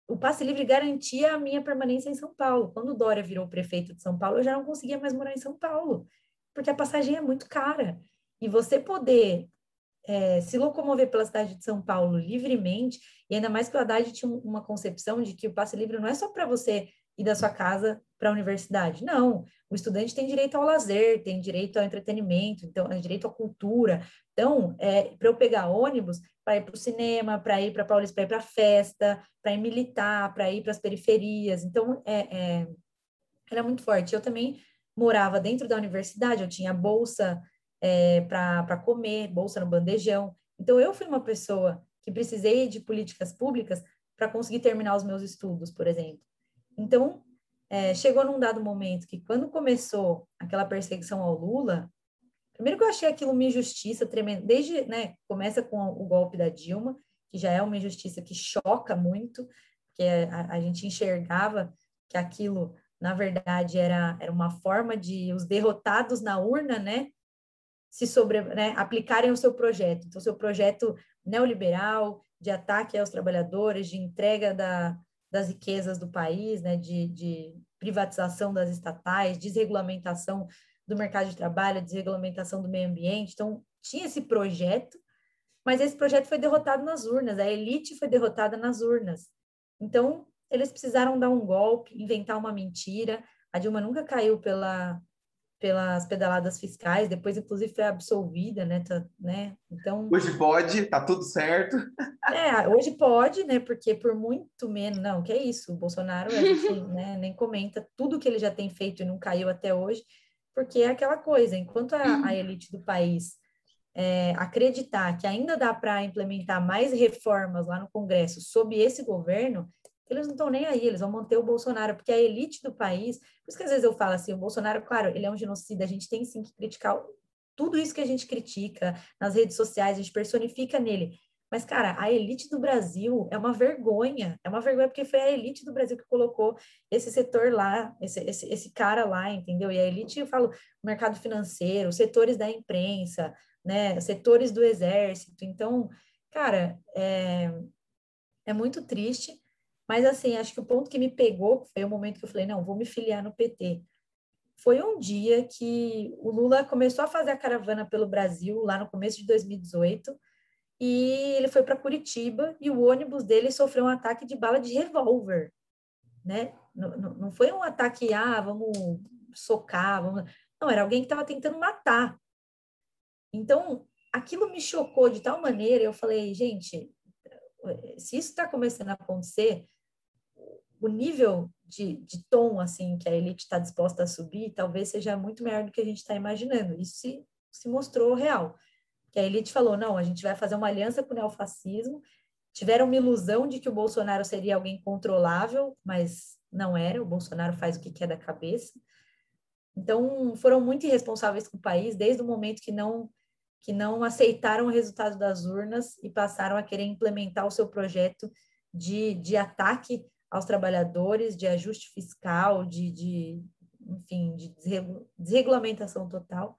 o passe livre garantia a minha permanência em São Paulo. Quando o Dória virou prefeito de São Paulo, eu já não conseguia mais morar em São Paulo, porque a passagem é muito cara. E você poder é, se locomover pela cidade de São Paulo livremente, e ainda mais que o Haddad tinha uma concepção de que o passe livre não é só para você ir da sua casa para a universidade. Não, o estudante tem direito ao lazer, tem direito ao entretenimento, então tem direito à cultura. Então, é, para eu pegar ônibus, para ir para o cinema, para ir para Paulista, para ir para festa, para ir militar, para ir para as periferias. Então, é, é, era muito forte. Eu também morava dentro da universidade, eu tinha bolsa é, para comer, bolsa no bandejão. Então, eu fui uma pessoa que precisei de políticas públicas para conseguir terminar os meus estudos, por exemplo. Então, é, chegou num dado momento que, quando começou aquela perseguição ao Lula, primeiro que eu achei aquilo uma injustiça tremenda, desde, né, começa com o golpe da Dilma, que já é uma injustiça que choca muito, porque a, a gente enxergava que aquilo, na verdade, era, era uma forma de os derrotados na urna, né, se sobre, né, aplicarem o seu projeto. Então, seu projeto neoliberal, de ataque aos trabalhadores, de entrega da, das riquezas do país, né, de, de privatização das estatais, desregulamentação do mercado de trabalho, desregulamentação do meio ambiente. Então, tinha esse projeto, mas esse projeto foi derrotado nas urnas, a elite foi derrotada nas urnas. Então, eles precisaram dar um golpe, inventar uma mentira. A Dilma nunca caiu pela, pelas pedaladas fiscais, depois inclusive foi absolvida, né, tá, né? Então hoje pode, tá tudo certo. É, hoje pode, né? Porque por muito menos, não, que é isso, o Bolsonaro a gente, né, nem comenta tudo que ele já tem feito e não caiu até hoje, porque é aquela coisa, enquanto a, a elite do país é, acreditar que ainda dá para implementar mais reformas lá no Congresso sob esse governo, eles não estão nem aí, eles vão manter o Bolsonaro, porque a elite do país, por isso que às vezes eu falo assim, o Bolsonaro, claro, ele é um genocida, a gente tem sim que criticar tudo isso que a gente critica nas redes sociais, a gente personifica nele. Mas, cara, a elite do Brasil é uma vergonha, é uma vergonha porque foi a elite do Brasil que colocou esse setor lá, esse, esse, esse cara lá, entendeu? E a elite, eu falo, mercado financeiro, setores da imprensa, né, setores do exército. Então, cara, é, é muito triste, mas, assim, acho que o ponto que me pegou foi o momento que eu falei: não, vou me filiar no PT. Foi um dia que o Lula começou a fazer a caravana pelo Brasil, lá no começo de 2018, e ele foi para Curitiba e o ônibus dele sofreu um ataque de bala de revólver, né? Não, não, foi um ataque, ah, vamos socar, vamos... Não, era alguém que estava tentando matar. Então, aquilo me chocou de tal maneira, eu falei, gente, se isso está começando a acontecer, o nível de, de tom assim que a elite está disposta a subir talvez seja muito maior do que a gente está imaginando. Isso se, se mostrou real. Que a elite falou: não, a gente vai fazer uma aliança com o neofascismo. Tiveram uma ilusão de que o Bolsonaro seria alguém controlável, mas não era. O Bolsonaro faz o que quer da cabeça. Então, foram muito irresponsáveis com o país desde o momento que não que não aceitaram o resultado das urnas e passaram a querer implementar o seu projeto de, de ataque aos trabalhadores, de ajuste fiscal, de, de enfim, de desregulamentação total,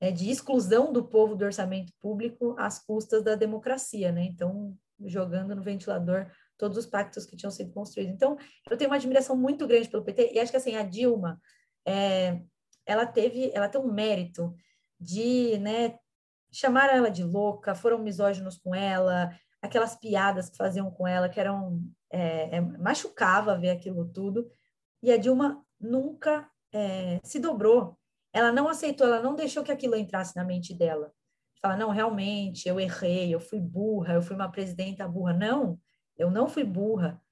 é, de exclusão do povo do orçamento público às custas da democracia, né? Então, jogando no ventilador todos os pactos que tinham sido construídos. Então, eu tenho uma admiração muito grande pelo PT e acho que assim a Dilma, é, ela teve, ela tem um mérito de, né, chamar ela de louca, foram misóginos com ela, aquelas piadas que faziam com ela que eram é, é, machucava ver aquilo tudo. E a Dilma nunca é, se dobrou. Ela não aceitou, ela não deixou que aquilo entrasse na mente dela. Fala, não, realmente, eu errei, eu fui burra, eu fui uma presidenta burra. Não, eu não fui burra.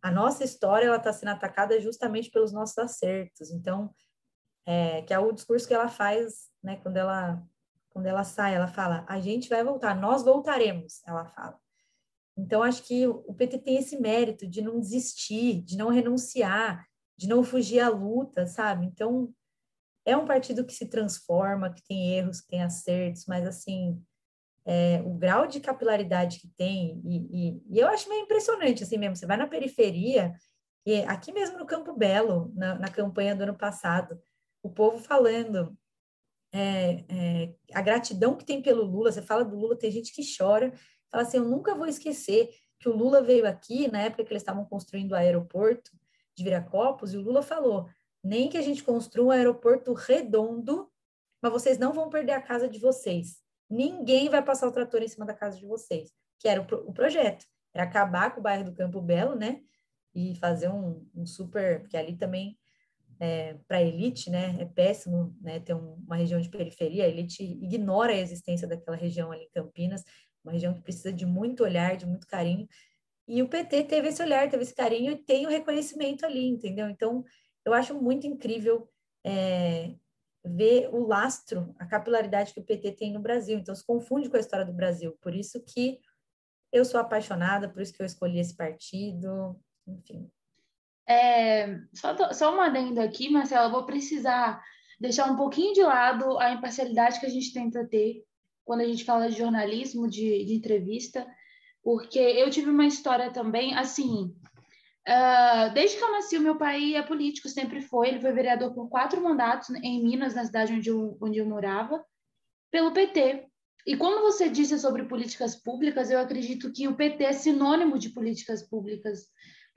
A nossa história ela está sendo atacada justamente pelos nossos acertos. Então, é, que é o discurso que ela faz, né, quando ela quando ela sai, ela fala: "A gente vai voltar, nós voltaremos", ela fala. Então, acho que o PT tem esse mérito de não desistir, de não renunciar, de não fugir à luta, sabe? Então, é um partido que se transforma, que tem erros, que tem acertos, mas, assim, é, o grau de capilaridade que tem, e, e, e, eu acho meio impressionante, assim mesmo, você vai na periferia, e aqui mesmo no Campo Belo, na, na campanha do ano passado, o povo falando é, é, a gratidão que tem pelo Lula, você fala do Lula, tem gente que chora, fala assim, eu nunca vou esquecer que o Lula veio aqui, na época que eles estavam construindo o aeroporto de Viracopos, e o Lula falou, nem que a gente construa um aeroporto redondo, mas vocês não vão perder a casa de vocês. Ninguém vai passar o trator em cima da casa de vocês, que era o, pro, o projeto. Era acabar com o bairro do Campo Belo, né? E fazer um, um super... Porque ali também, é, para a elite, né? É péssimo né, ter um, uma região de periferia. A elite ignora a existência daquela região ali em Campinas uma região que precisa de muito olhar, de muito carinho. E o PT teve esse olhar, teve esse carinho e tem o reconhecimento ali, entendeu? Então, eu acho muito incrível é, ver o lastro, a capilaridade que o PT tem no Brasil. Então, se confunde com a história do Brasil. Por isso que eu sou apaixonada, por isso que eu escolhi esse partido, enfim. É, só, só uma adenda aqui, Marcela, eu vou precisar deixar um pouquinho de lado a imparcialidade que a gente tenta ter quando a gente fala de jornalismo, de, de entrevista, porque eu tive uma história também, assim, uh, desde que eu nasci, o meu pai é político, sempre foi, ele foi vereador por quatro mandatos em Minas, na cidade onde eu, onde eu morava, pelo PT. E quando você disse sobre políticas públicas, eu acredito que o PT é sinônimo de políticas públicas,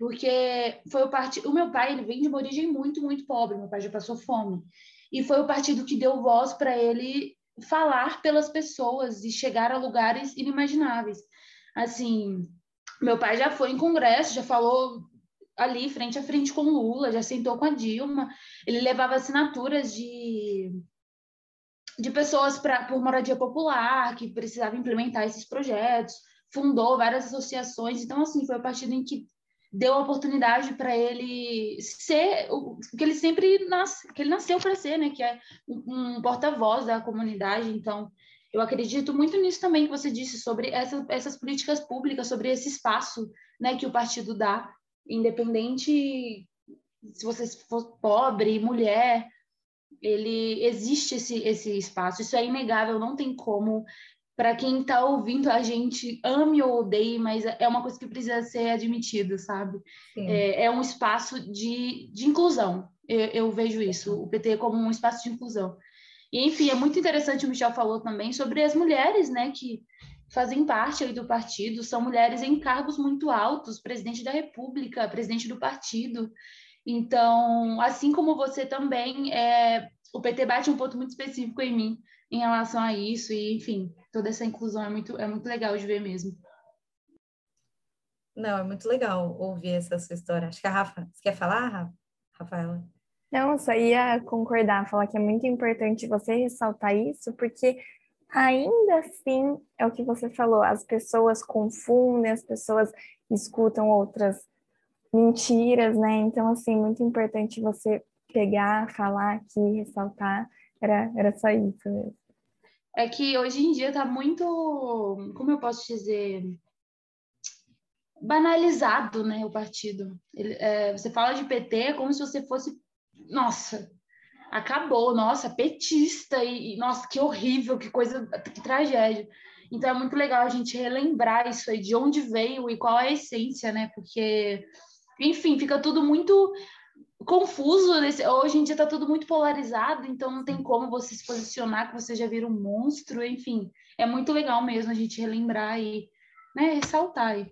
porque foi o partido. O meu pai ele vem de uma origem muito, muito pobre, meu pai já passou fome. E foi o partido que deu voz para ele falar pelas pessoas e chegar a lugares inimagináveis. Assim, meu pai já foi em congresso, já falou ali frente a frente com Lula, já sentou com a Dilma, ele levava assinaturas de de pessoas pra, por moradia popular que precisavam implementar esses projetos, fundou várias associações, então assim foi o partido em que deu a oportunidade para ele ser o que ele sempre nasce, que ele nasceu para ser, né? Que é um, um porta-voz da comunidade. Então, eu acredito muito nisso também que você disse sobre essa, essas políticas públicas, sobre esse espaço, né? Que o partido dá, independente se você for pobre, mulher, ele existe esse, esse espaço. Isso é inegável, não tem como para quem está ouvindo a gente, ame ou odeie, mas é uma coisa que precisa ser admitida, sabe? É, é, um espaço de, de inclusão. Eu, eu, vejo isso, o PT como um espaço de inclusão. E, enfim, é muito interessante, o Michel falou também sobre as mulheres, né, que fazem parte aí do partido, são mulheres em cargos muito altos, presidente da República, presidente do partido. Então, assim como você também, é, o PT bate um ponto muito específico em mim, em relação a isso e enfim toda essa inclusão é muito é muito legal de ver mesmo. Não é muito legal ouvir essa sua história. Acho que a Rafa você quer falar Rafaela? Não só ia concordar falar que é muito importante você ressaltar isso porque ainda assim é o que você falou as pessoas confundem as pessoas escutam outras mentiras né? Então assim muito importante você pegar falar aqui ressaltar era, era só isso mesmo é que hoje em dia está muito, como eu posso dizer, banalizado, né, o partido. Ele, é, você fala de PT é como se você fosse, nossa, acabou, nossa, petista e, e, nossa, que horrível, que coisa, que tragédia. Então é muito legal a gente relembrar isso aí, de onde veio e qual é a essência, né? Porque, enfim, fica tudo muito confuso nesse, hoje em dia está tudo muito polarizado, então não tem como você se posicionar que você já vira um monstro, enfim, é muito legal mesmo a gente relembrar e né, ressaltar aí.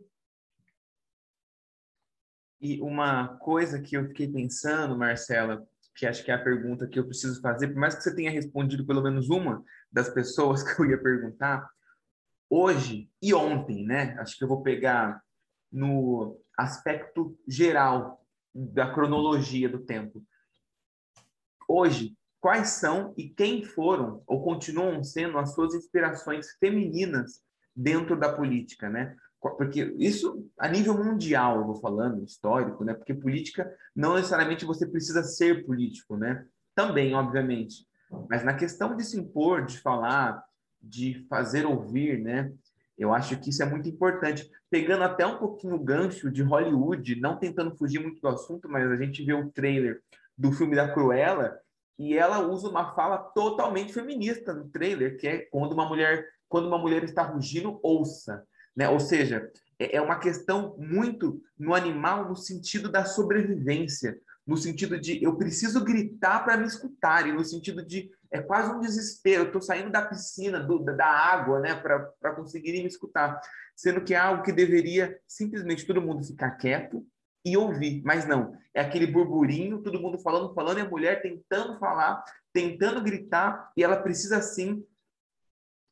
E uma coisa que eu fiquei pensando, Marcela, que acho que é a pergunta que eu preciso fazer, por mais que você tenha respondido pelo menos uma das pessoas que eu ia perguntar, hoje e ontem, né? Acho que eu vou pegar no aspecto geral da cronologia do tempo. Hoje, quais são e quem foram ou continuam sendo as suas inspirações femininas dentro da política, né? Porque isso a nível mundial, eu vou falando, histórico, né? Porque política não necessariamente você precisa ser político, né? Também, obviamente. Mas na questão de se impor, de falar, de fazer ouvir, né? Eu acho que isso é muito importante. Pegando até um pouquinho o gancho de Hollywood, não tentando fugir muito do assunto, mas a gente vê o trailer do filme da Cruella e ela usa uma fala totalmente feminista no trailer, que é quando uma mulher, quando uma mulher está rugindo, ouça. Né? Ou seja, é, é uma questão muito no animal no sentido da sobrevivência, no sentido de eu preciso gritar para me escutarem, no sentido de é quase um desespero, estou saindo da piscina, do, da água, né, para conseguirem me escutar, sendo que é algo que deveria simplesmente todo mundo ficar quieto e ouvir, mas não, é aquele burburinho, todo mundo falando, falando, e a mulher tentando falar, tentando gritar, e ela precisa sim.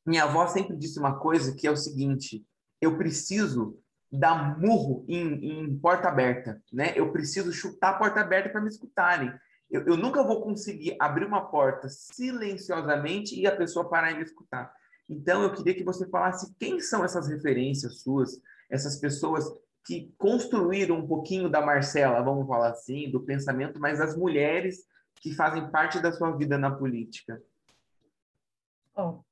Minha avó sempre disse uma coisa que é o seguinte: eu preciso dar murro em, em porta aberta, né? Eu preciso chutar a porta aberta para me escutarem. Eu, eu, nunca vou conseguir abrir uma porta silenciosamente e a pessoa parar e me escutar. Então, eu queria que você falasse quem são essas referências suas, essas pessoas que construíram um pouquinho da Marcela, vamos falar assim, do pensamento, mas as mulheres que fazem parte da sua vida na política. Bom,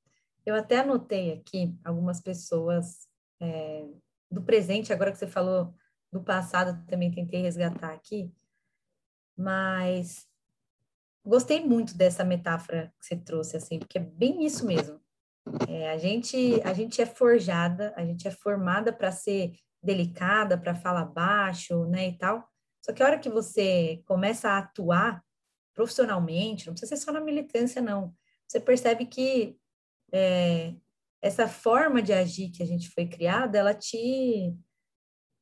eu até anotei aqui algumas pessoas é, do presente, agora que você falou do passado, também tentei resgatar aqui, mas gostei muito dessa metáfora que você trouxe, assim, porque é bem isso mesmo. É, a gente a gente é forjada, a gente é formada para ser delicada, para falar baixo, né, e tal. Só que a hora que você começa a atuar profissionalmente, não precisa ser só na militância, não. Você percebe que é, essa forma de agir que a gente foi criada, ela te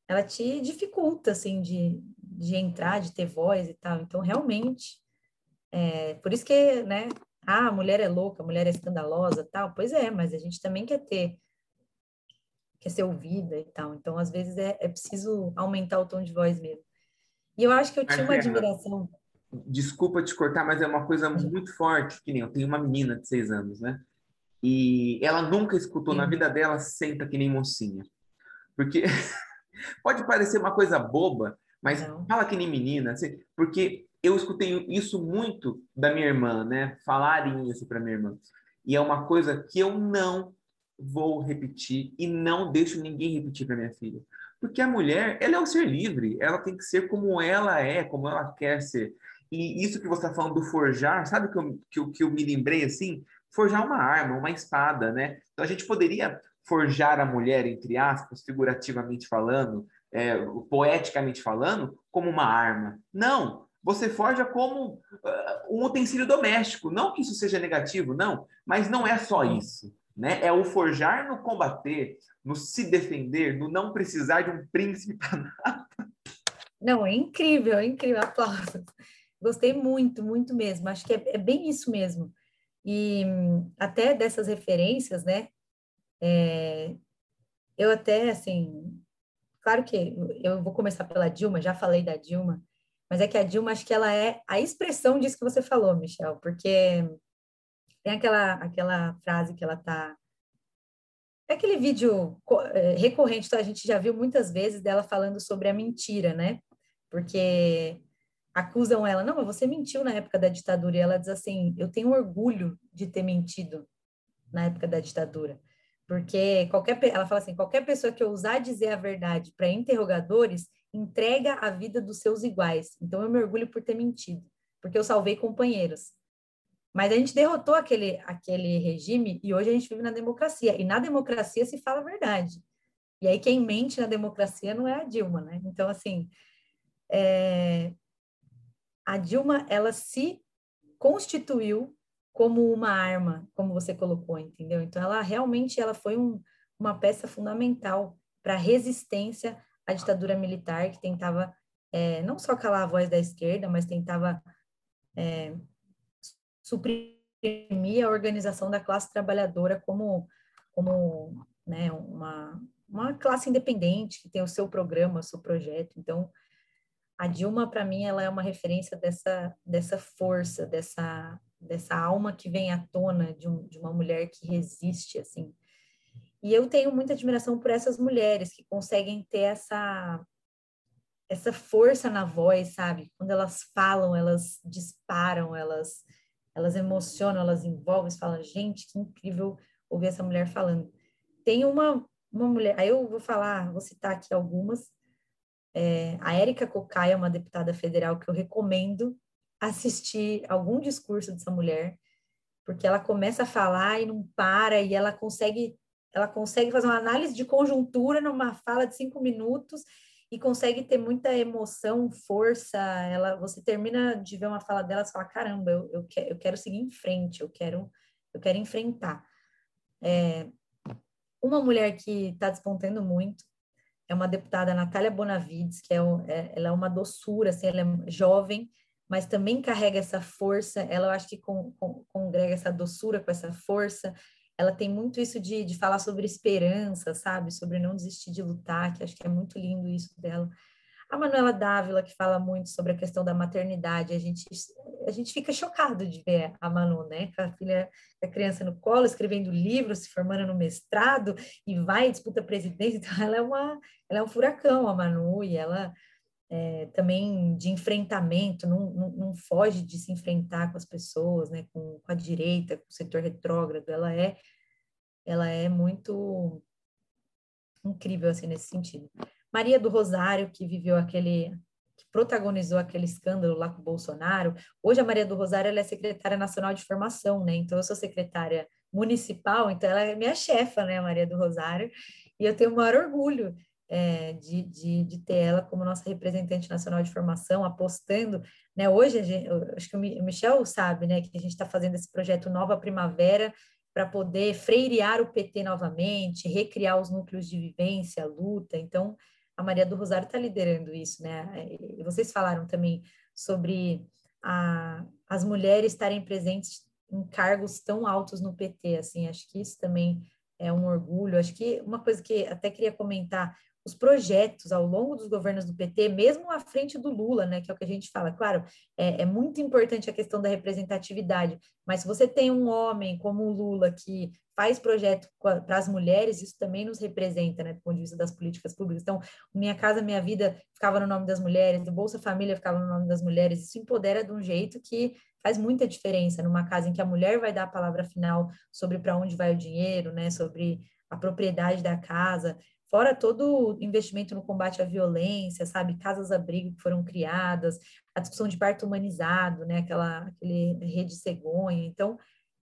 ela te dificulta assim de, de entrar, de ter voz e tal. Então, realmente, é, por isso que, né, ah, a mulher é louca, a mulher é escandalosa, tal. Pois é, mas a gente também quer ter quer ser ouvida e tal. Então, às vezes é, é preciso aumentar o tom de voz mesmo. E eu acho que eu tinha uma admiração. Desculpa te cortar, mas é uma coisa muito forte, que nem eu tenho uma menina de seis anos, né? E ela nunca escutou Sim. na vida dela senta que nem mocinha. Porque pode parecer uma coisa boba, mas Não. fala que nem menina, assim, porque eu escutei isso muito da minha irmã, né? Falarem isso para minha irmã. E é uma coisa que eu não vou repetir e não deixo ninguém repetir para minha filha. Porque a mulher, ela é um ser livre, ela tem que ser como ela é, como ela quer ser. E isso que você está falando do forjar, sabe que eu, que eu, que eu me lembrei assim? forjar uma arma, uma espada, né? Então a gente poderia forjar a mulher, entre aspas, figurativamente falando, é, poeticamente falando, como uma arma. Não, você forja como uh, um utensílio doméstico. Não que isso seja negativo, não, mas não é só isso. Né? É o forjar no combater, no se defender, no não precisar de um príncipe para nada. Não, é incrível, é incrível. Aplausos. Gostei muito, muito mesmo. Acho que é, é bem isso mesmo. E até dessas referências, né? É, eu até, assim, claro que eu vou começar pela Dilma, já falei da Dilma, mas é que a Dilma, acho que ela é a expressão disso que você falou, Michel, porque tem aquela, aquela frase que ela tá. É aquele vídeo é, recorrente, então a gente já viu muitas vezes dela falando sobre a mentira, né? Porque acusam ela, não, mas você mentiu na época da ditadura. E ela diz assim: eu tenho orgulho de ter mentido na época da ditadura. Porque qualquer, ela fala assim: qualquer pessoa que ousar dizer a verdade para interrogadores entrega a vida dos seus iguais. Então eu me orgulho por ter mentido, porque eu salvei companheiros. Mas a gente derrotou aquele, aquele regime e hoje a gente vive na democracia. E na democracia se fala a verdade. E aí quem mente na democracia não é a Dilma, né? Então, assim, é, a Dilma ela se constituiu como uma arma, como você colocou, entendeu? Então ela realmente ela foi um, uma peça fundamental para resistência à ditadura militar que tentava é, não só calar a voz da esquerda, mas tentava é, suprimir a organização da classe trabalhadora como, como né, uma, uma classe independente que tem o seu programa, o seu projeto. Então, a Dilma, para mim, ela é uma referência dessa, dessa força, dessa, dessa alma que vem à tona de, um, de uma mulher que resiste, assim. E eu tenho muita admiração por essas mulheres que conseguem ter essa essa força na voz, sabe? Quando elas falam, elas disparam, elas elas emocionam, elas envolvem, você fala, gente, que incrível ouvir essa mulher falando. Tem uma uma mulher, aí eu vou falar, vou citar aqui algumas. É, a Érica Cocai é uma deputada federal que eu recomendo assistir algum discurso dessa mulher, porque ela começa a falar e não para, e ela consegue, ela consegue fazer uma análise de conjuntura numa fala de cinco minutos e consegue ter muita emoção, força. Ela, você termina de ver uma fala dela e fala, caramba, eu, eu, quero, eu quero seguir em frente, eu quero, eu quero enfrentar. É, uma mulher que está despontando muito é uma deputada, Natália Bonavides, que é, é, ela é uma doçura, assim, ela é jovem, mas também carrega essa força, ela eu acho que con, con, congrega essa doçura com essa força, ela tem muito isso de, de falar sobre esperança, sabe, sobre não desistir de lutar, que acho que é muito lindo isso dela. A Manuela Dávila, que fala muito sobre a questão da maternidade, a gente, a gente fica chocado de ver a Manu, né? Com a filha, a criança no colo, escrevendo livros, se formando no mestrado e vai disputa presidência. Então, ela é, uma, ela é um furacão, a Manu, e ela é, também de enfrentamento, não, não, não, foge de se enfrentar com as pessoas, né? Com, com a direita, com o setor retrógrado. Ela é, ela é muito incrível, assim, nesse sentido. Maria do Rosário, que viveu aquele, que protagonizou aquele escândalo lá com o Bolsonaro. Hoje a Maria do Rosário ela é secretária nacional de formação, né? Então eu sou secretária municipal, então ela é minha chefa, né, a Maria do Rosário, e eu tenho o maior orgulho é, de, de, de, ter ela como nossa representante nacional de formação, apostando, né, hoje, gente, acho que o Michel sabe, né, que a gente está fazendo esse projeto Nova Primavera, para poder freirear o PT novamente, recriar os núcleos de vivência, luta, então, a Maria do Rosário está liderando isso, né? E vocês falaram também sobre a, as mulheres estarem presentes em cargos tão altos no PT, assim, acho que isso também é um orgulho. Acho que uma coisa que até queria comentar, os projetos ao longo dos governos do PT, mesmo à frente do Lula, né, que é o que a gente fala, claro, é, é muito importante a questão da representatividade, mas se você tem um homem como o Lula que faz projeto para as mulheres, isso também nos representa, né, do ponto de vista das políticas públicas. Então, Minha Casa Minha Vida ficava no nome das mulheres, do Bolsa Família ficava no nome das mulheres, isso empodera de um jeito que faz muita diferença numa casa em que a mulher vai dar a palavra final sobre para onde vai o dinheiro, né, sobre a propriedade da casa, fora todo o investimento no combate à violência, sabe, casas-abrigo que foram criadas, a discussão de parto humanizado, né, aquela aquele rede cegonha. Então,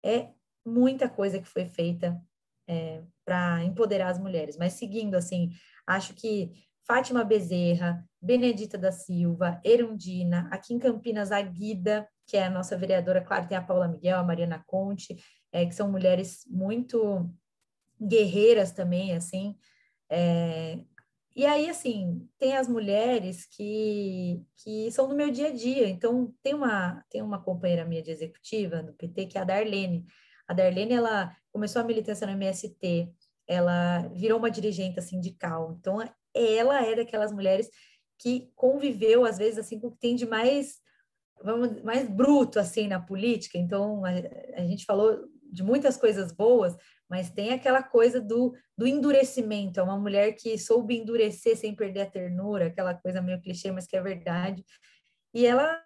é muita coisa que foi feita é, para empoderar as mulheres. Mas seguindo, assim, acho que Fátima Bezerra, Benedita da Silva, Erundina, aqui em Campinas, a Guida, que é a nossa vereadora, claro, tem a Paula Miguel, a Mariana Conte, é, que são mulheres muito guerreiras também, assim, é, e aí, assim, tem as mulheres que, que são no meu dia a dia. Então, tem uma, tem uma companheira minha de executiva no PT, que é a Darlene. A Darlene, ela começou a militância no MST, ela virou uma dirigente sindical. Então, ela é daquelas mulheres que conviveu, às vezes, assim, com o que tem de mais, vamos, mais bruto, assim, na política. Então, a, a gente falou de muitas coisas boas, mas tem aquela coisa do, do endurecimento, é uma mulher que soube endurecer sem perder a ternura, aquela coisa meio clichê, mas que é verdade. E ela,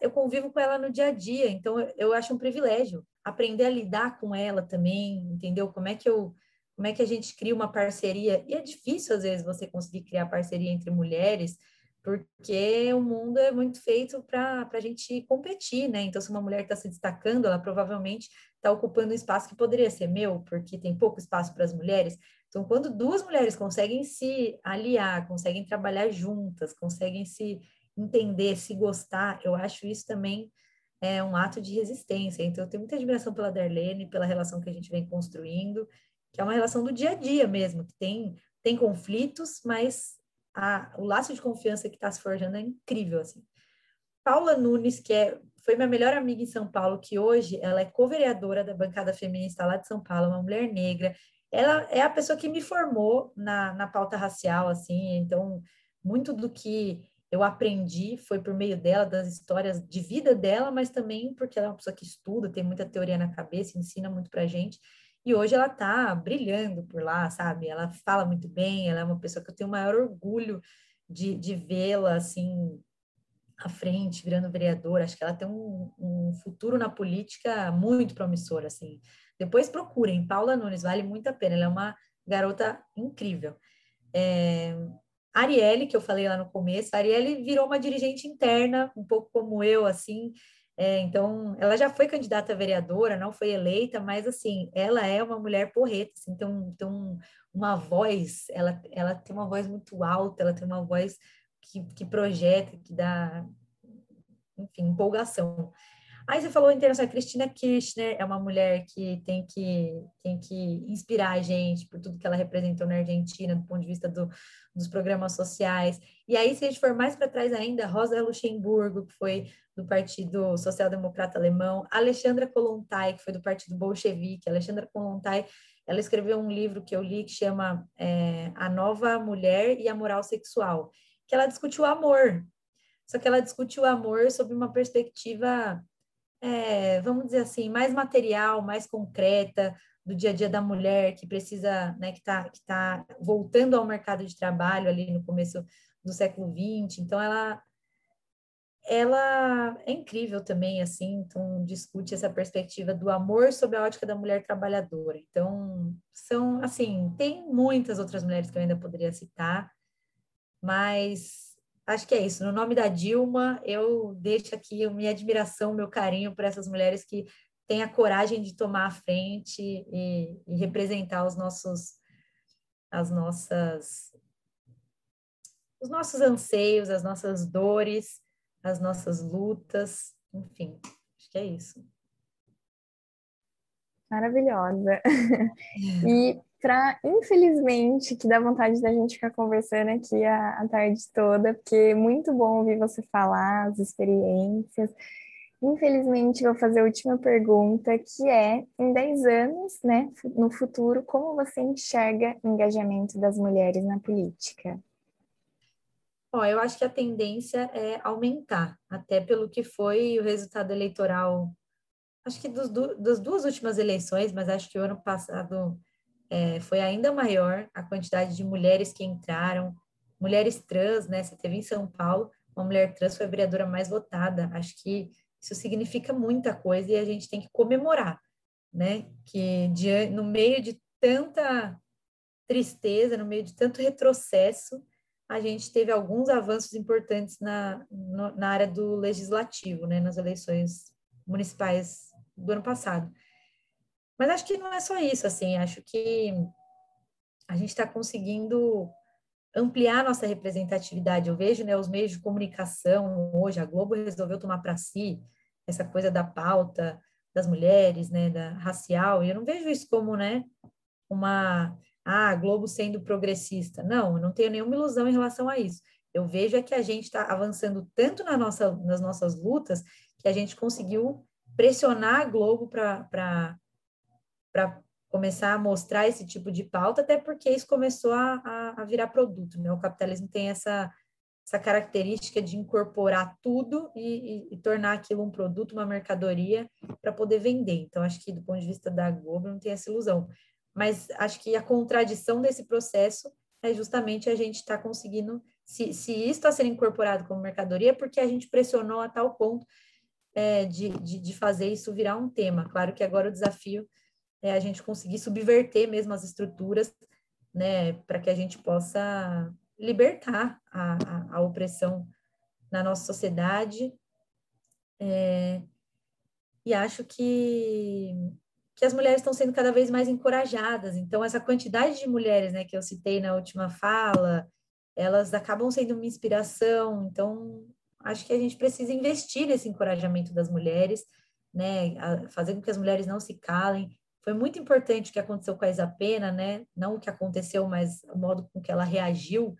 eu convivo com ela no dia a dia, então eu, acho um privilégio aprender a lidar com ela também, entendeu? Como é que eu como é que a gente cria uma parceria? E é difícil às vezes você conseguir criar parceria entre mulheres, porque o mundo é muito feito para a gente competir, né? Então, se uma mulher está se destacando, ela provavelmente está ocupando um espaço que poderia ser meu, porque tem pouco espaço para as mulheres. Então, quando duas mulheres conseguem se aliar, conseguem trabalhar juntas, conseguem se entender, se gostar, eu acho isso também é um ato de resistência. Então, eu tenho muita admiração pela Darlene, pela relação que a gente vem construindo, que é uma relação do dia a dia mesmo, que tem tem conflitos, mas a, o laço de confiança que está se forjando é incrível, assim. Paula Nunes, que é, foi minha melhor amiga em São Paulo, que hoje ela é co-vereadora da bancada feminista lá de São Paulo, uma mulher negra. Ela é a pessoa que me formou na, na pauta racial, assim, então muito do que eu aprendi foi por meio dela, das histórias de vida dela, mas também porque ela é uma pessoa que estuda, tem muita teoria na cabeça, ensina muito pra gente. E hoje ela tá brilhando por lá, sabe? Ela fala muito bem, ela é uma pessoa que eu tenho o maior orgulho de, de vê-la, assim, à frente, virando vereadora. Acho que ela tem um, um futuro na política muito promissor, assim. Depois procurem, Paula Nunes, vale muito a pena. Ela é uma garota incrível. É, Arielle, que eu falei lá no começo, a Arielle virou uma dirigente interna, um pouco como eu, assim, é, então, ela já foi candidata a vereadora, não foi eleita, mas, assim, ela é uma mulher porreta, assim, tem, tem um, uma voz, ela, ela tem uma voz muito alta, ela tem uma voz que, que projeta, que dá, enfim, empolgação. Aí você falou a Cristina Kirchner é uma mulher que tem que tem que inspirar a gente por tudo que ela representou na Argentina, do ponto de vista do, dos programas sociais. E aí, se a gente for mais para trás ainda, Rosa Luxemburgo, que foi do Partido Social Democrata Alemão, Alexandra Kolontai, que foi do Partido Bolchevique. Alexandra Kolontai, ela escreveu um livro que eu li que chama é, A Nova Mulher e a Moral Sexual, que ela discutiu o amor. Só que ela discutiu o amor sob uma perspectiva é, vamos dizer assim, mais material, mais concreta do dia a dia da mulher que precisa, né, que está que tá voltando ao mercado de trabalho ali no começo do século XX. Então, ela ela é incrível também, assim, então discute essa perspectiva do amor sob a ótica da mulher trabalhadora. Então, são, assim, tem muitas outras mulheres que eu ainda poderia citar, mas acho que é isso. No nome da Dilma, eu deixo aqui a minha admiração, meu carinho por essas mulheres que têm a coragem de tomar a frente e, e representar os nossos, as nossas, os nossos anseios, as nossas dores, as nossas lutas, enfim, acho que é isso. Maravilhosa. E para, infelizmente, que dá vontade da gente ficar conversando aqui a, a tarde toda, porque é muito bom ouvir você falar as experiências. Infelizmente, vou fazer a última pergunta, que é, em 10 anos, né, no futuro, como você enxerga o engajamento das mulheres na política? Bom, eu acho que a tendência é aumentar, até pelo que foi o resultado eleitoral, acho que dos, das duas últimas eleições, mas acho que o ano passado é, foi ainda maior a quantidade de mulheres que entraram, mulheres trans, né? Você teve em São Paulo, uma mulher trans foi a vereadora mais votada. Acho que isso significa muita coisa e a gente tem que comemorar, né? Que de, no meio de tanta tristeza, no meio de tanto retrocesso, a gente teve alguns avanços importantes na, no, na área do legislativo, né? Nas eleições municipais do ano passado. Mas acho que não é só isso, assim, acho que a gente está conseguindo ampliar nossa representatividade. Eu vejo, né, os meios de comunicação hoje, a Globo resolveu tomar para si essa coisa da pauta das mulheres, né, da racial, e eu não vejo isso como, né, uma ah, a Globo sendo progressista. Não, eu não tenho nenhuma ilusão em relação a isso. Eu vejo é que a gente está avançando tanto na nossa, nas nossas lutas que a gente conseguiu pressionar a Globo para para começar a mostrar esse tipo de pauta, até porque isso começou a, a, a virar produto, né? O capitalismo tem essa, essa característica de incorporar tudo e, e, e tornar aquilo um produto, uma mercadoria, para poder vender. Então, acho que do ponto de vista da Globo não tem essa ilusão. Mas acho que a contradição desse processo é justamente a gente estar tá conseguindo, se, se isso está sendo incorporado como mercadoria, é porque a gente pressionou a tal ponto é, de, de, de fazer isso virar um tema. Claro que agora o desafio é a gente conseguir subverter mesmo as estruturas, né, para que a gente possa libertar a, a, a opressão na nossa sociedade. É, e acho que, que as mulheres estão sendo cada vez mais encorajadas. Então, essa quantidade de mulheres né, que eu citei na última fala, elas acabam sendo uma inspiração. Então, acho que a gente precisa investir nesse encorajamento das mulheres, né, fazer com que as mulheres não se calem, foi muito importante o que aconteceu com a Isapena, né? Não o que aconteceu, mas o modo com que ela reagiu.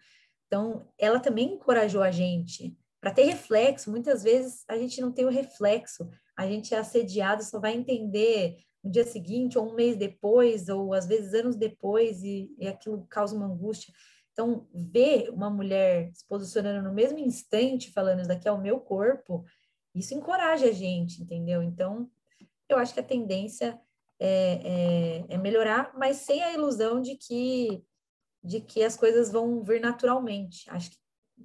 Então, ela também encorajou a gente para ter reflexo. Muitas vezes a gente não tem o reflexo, a gente é assediado, só vai entender no dia seguinte, ou um mês depois, ou às vezes anos depois, e, e aquilo causa uma angústia. Então, ver uma mulher se posicionando no mesmo instante, falando isso daqui é o meu corpo, isso encoraja a gente, entendeu? Então, eu acho que a tendência é, é, é melhorar, mas sem a ilusão de que de que as coisas vão vir naturalmente. Acho que,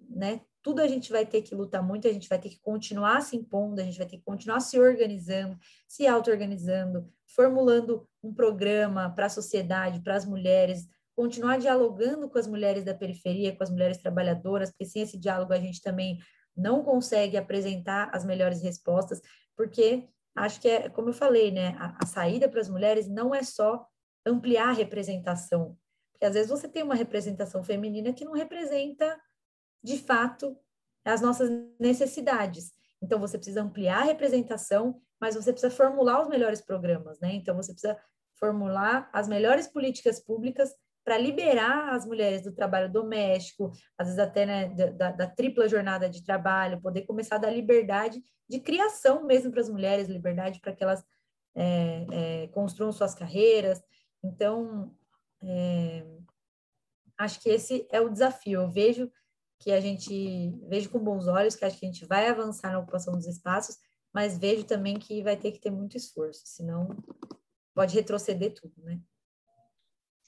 né, tudo a gente vai ter que lutar muito, a gente vai ter que continuar se impondo, a gente vai ter que continuar se organizando, se auto-organizando, formulando um programa para a sociedade, para as mulheres, continuar dialogando com as mulheres da periferia, com as mulheres trabalhadoras, porque sem esse diálogo a gente também não consegue apresentar as melhores respostas, porque acho que é, como eu falei, né, a, a saída para as mulheres não é só ampliar a representação, porque às vezes você tem uma representação feminina que não representa de fato as nossas necessidades. Então você precisa ampliar a representação, mas você precisa formular os melhores programas, né? Então você precisa formular as melhores políticas públicas para liberar as mulheres do trabalho doméstico, às vezes até né, da, da, tripla jornada de trabalho, poder começar a dar liberdade de criação mesmo para as mulheres, liberdade para que elas é, é, construam suas carreiras. Então, é, acho que esse é o desafio. Eu vejo que a gente, vejo com bons olhos que acho que a gente vai avançar na ocupação dos espaços, mas vejo também que vai ter que ter muito esforço, senão pode retroceder tudo, né?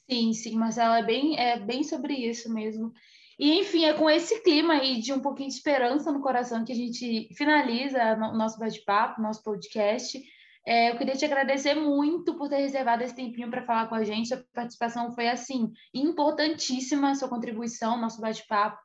Sim, sim, Marcela, é bem, é bem sobre isso mesmo. E, enfim, é com esse clima aí de um pouquinho de esperança no coração que a gente finaliza o nosso bate-papo, nosso podcast. É, eu queria te agradecer muito por ter reservado esse tempinho para falar com a gente. A participação foi, assim, importantíssima, a sua contribuição, nosso bate-papo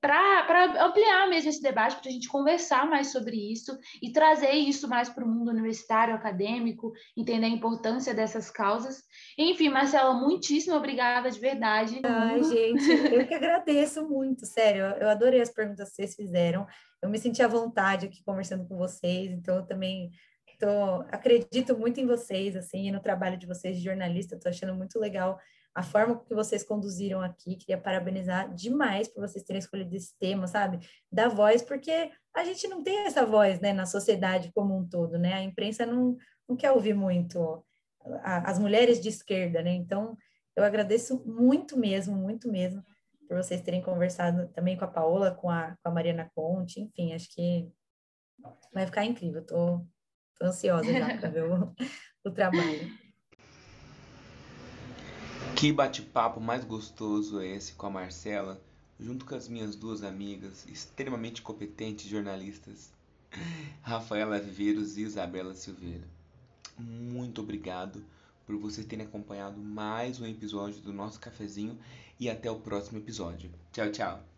para ampliar mesmo esse debate, para a gente conversar mais sobre isso e trazer isso mais para o mundo universitário, acadêmico, entender a importância dessas causas. Enfim, Marcela, muitíssimo obrigada de verdade. Ai, gente, eu que agradeço muito, sério. Eu adorei as perguntas que vocês fizeram. Eu me senti à vontade aqui conversando com vocês, então eu também tô, acredito muito em vocês, assim, e no trabalho de vocês de jornalista. Estou achando muito legal a forma que vocês conduziram aqui. Queria parabenizar demais por vocês terem escolhido esse tema, sabe? Da voz, porque a gente não tem essa voz, né, na sociedade como um todo, né? A imprensa não, não quer ouvir muito as mulheres de esquerda, né? Então, eu agradeço muito mesmo, muito mesmo, por vocês terem conversado também com a Paola, com a, com a Mariana Conte, enfim, acho que vai ficar incrível. Tô, tô ansiosa já para ver o, o trabalho. Que bate-papo mais gostoso é esse com a Marcela, junto com as minhas duas amigas extremamente competentes jornalistas, Rafaela Viveiros e Isabela Silveira. Muito obrigado por vocês terem acompanhado mais um episódio do nosso cafezinho e até o próximo episódio. Tchau, tchau.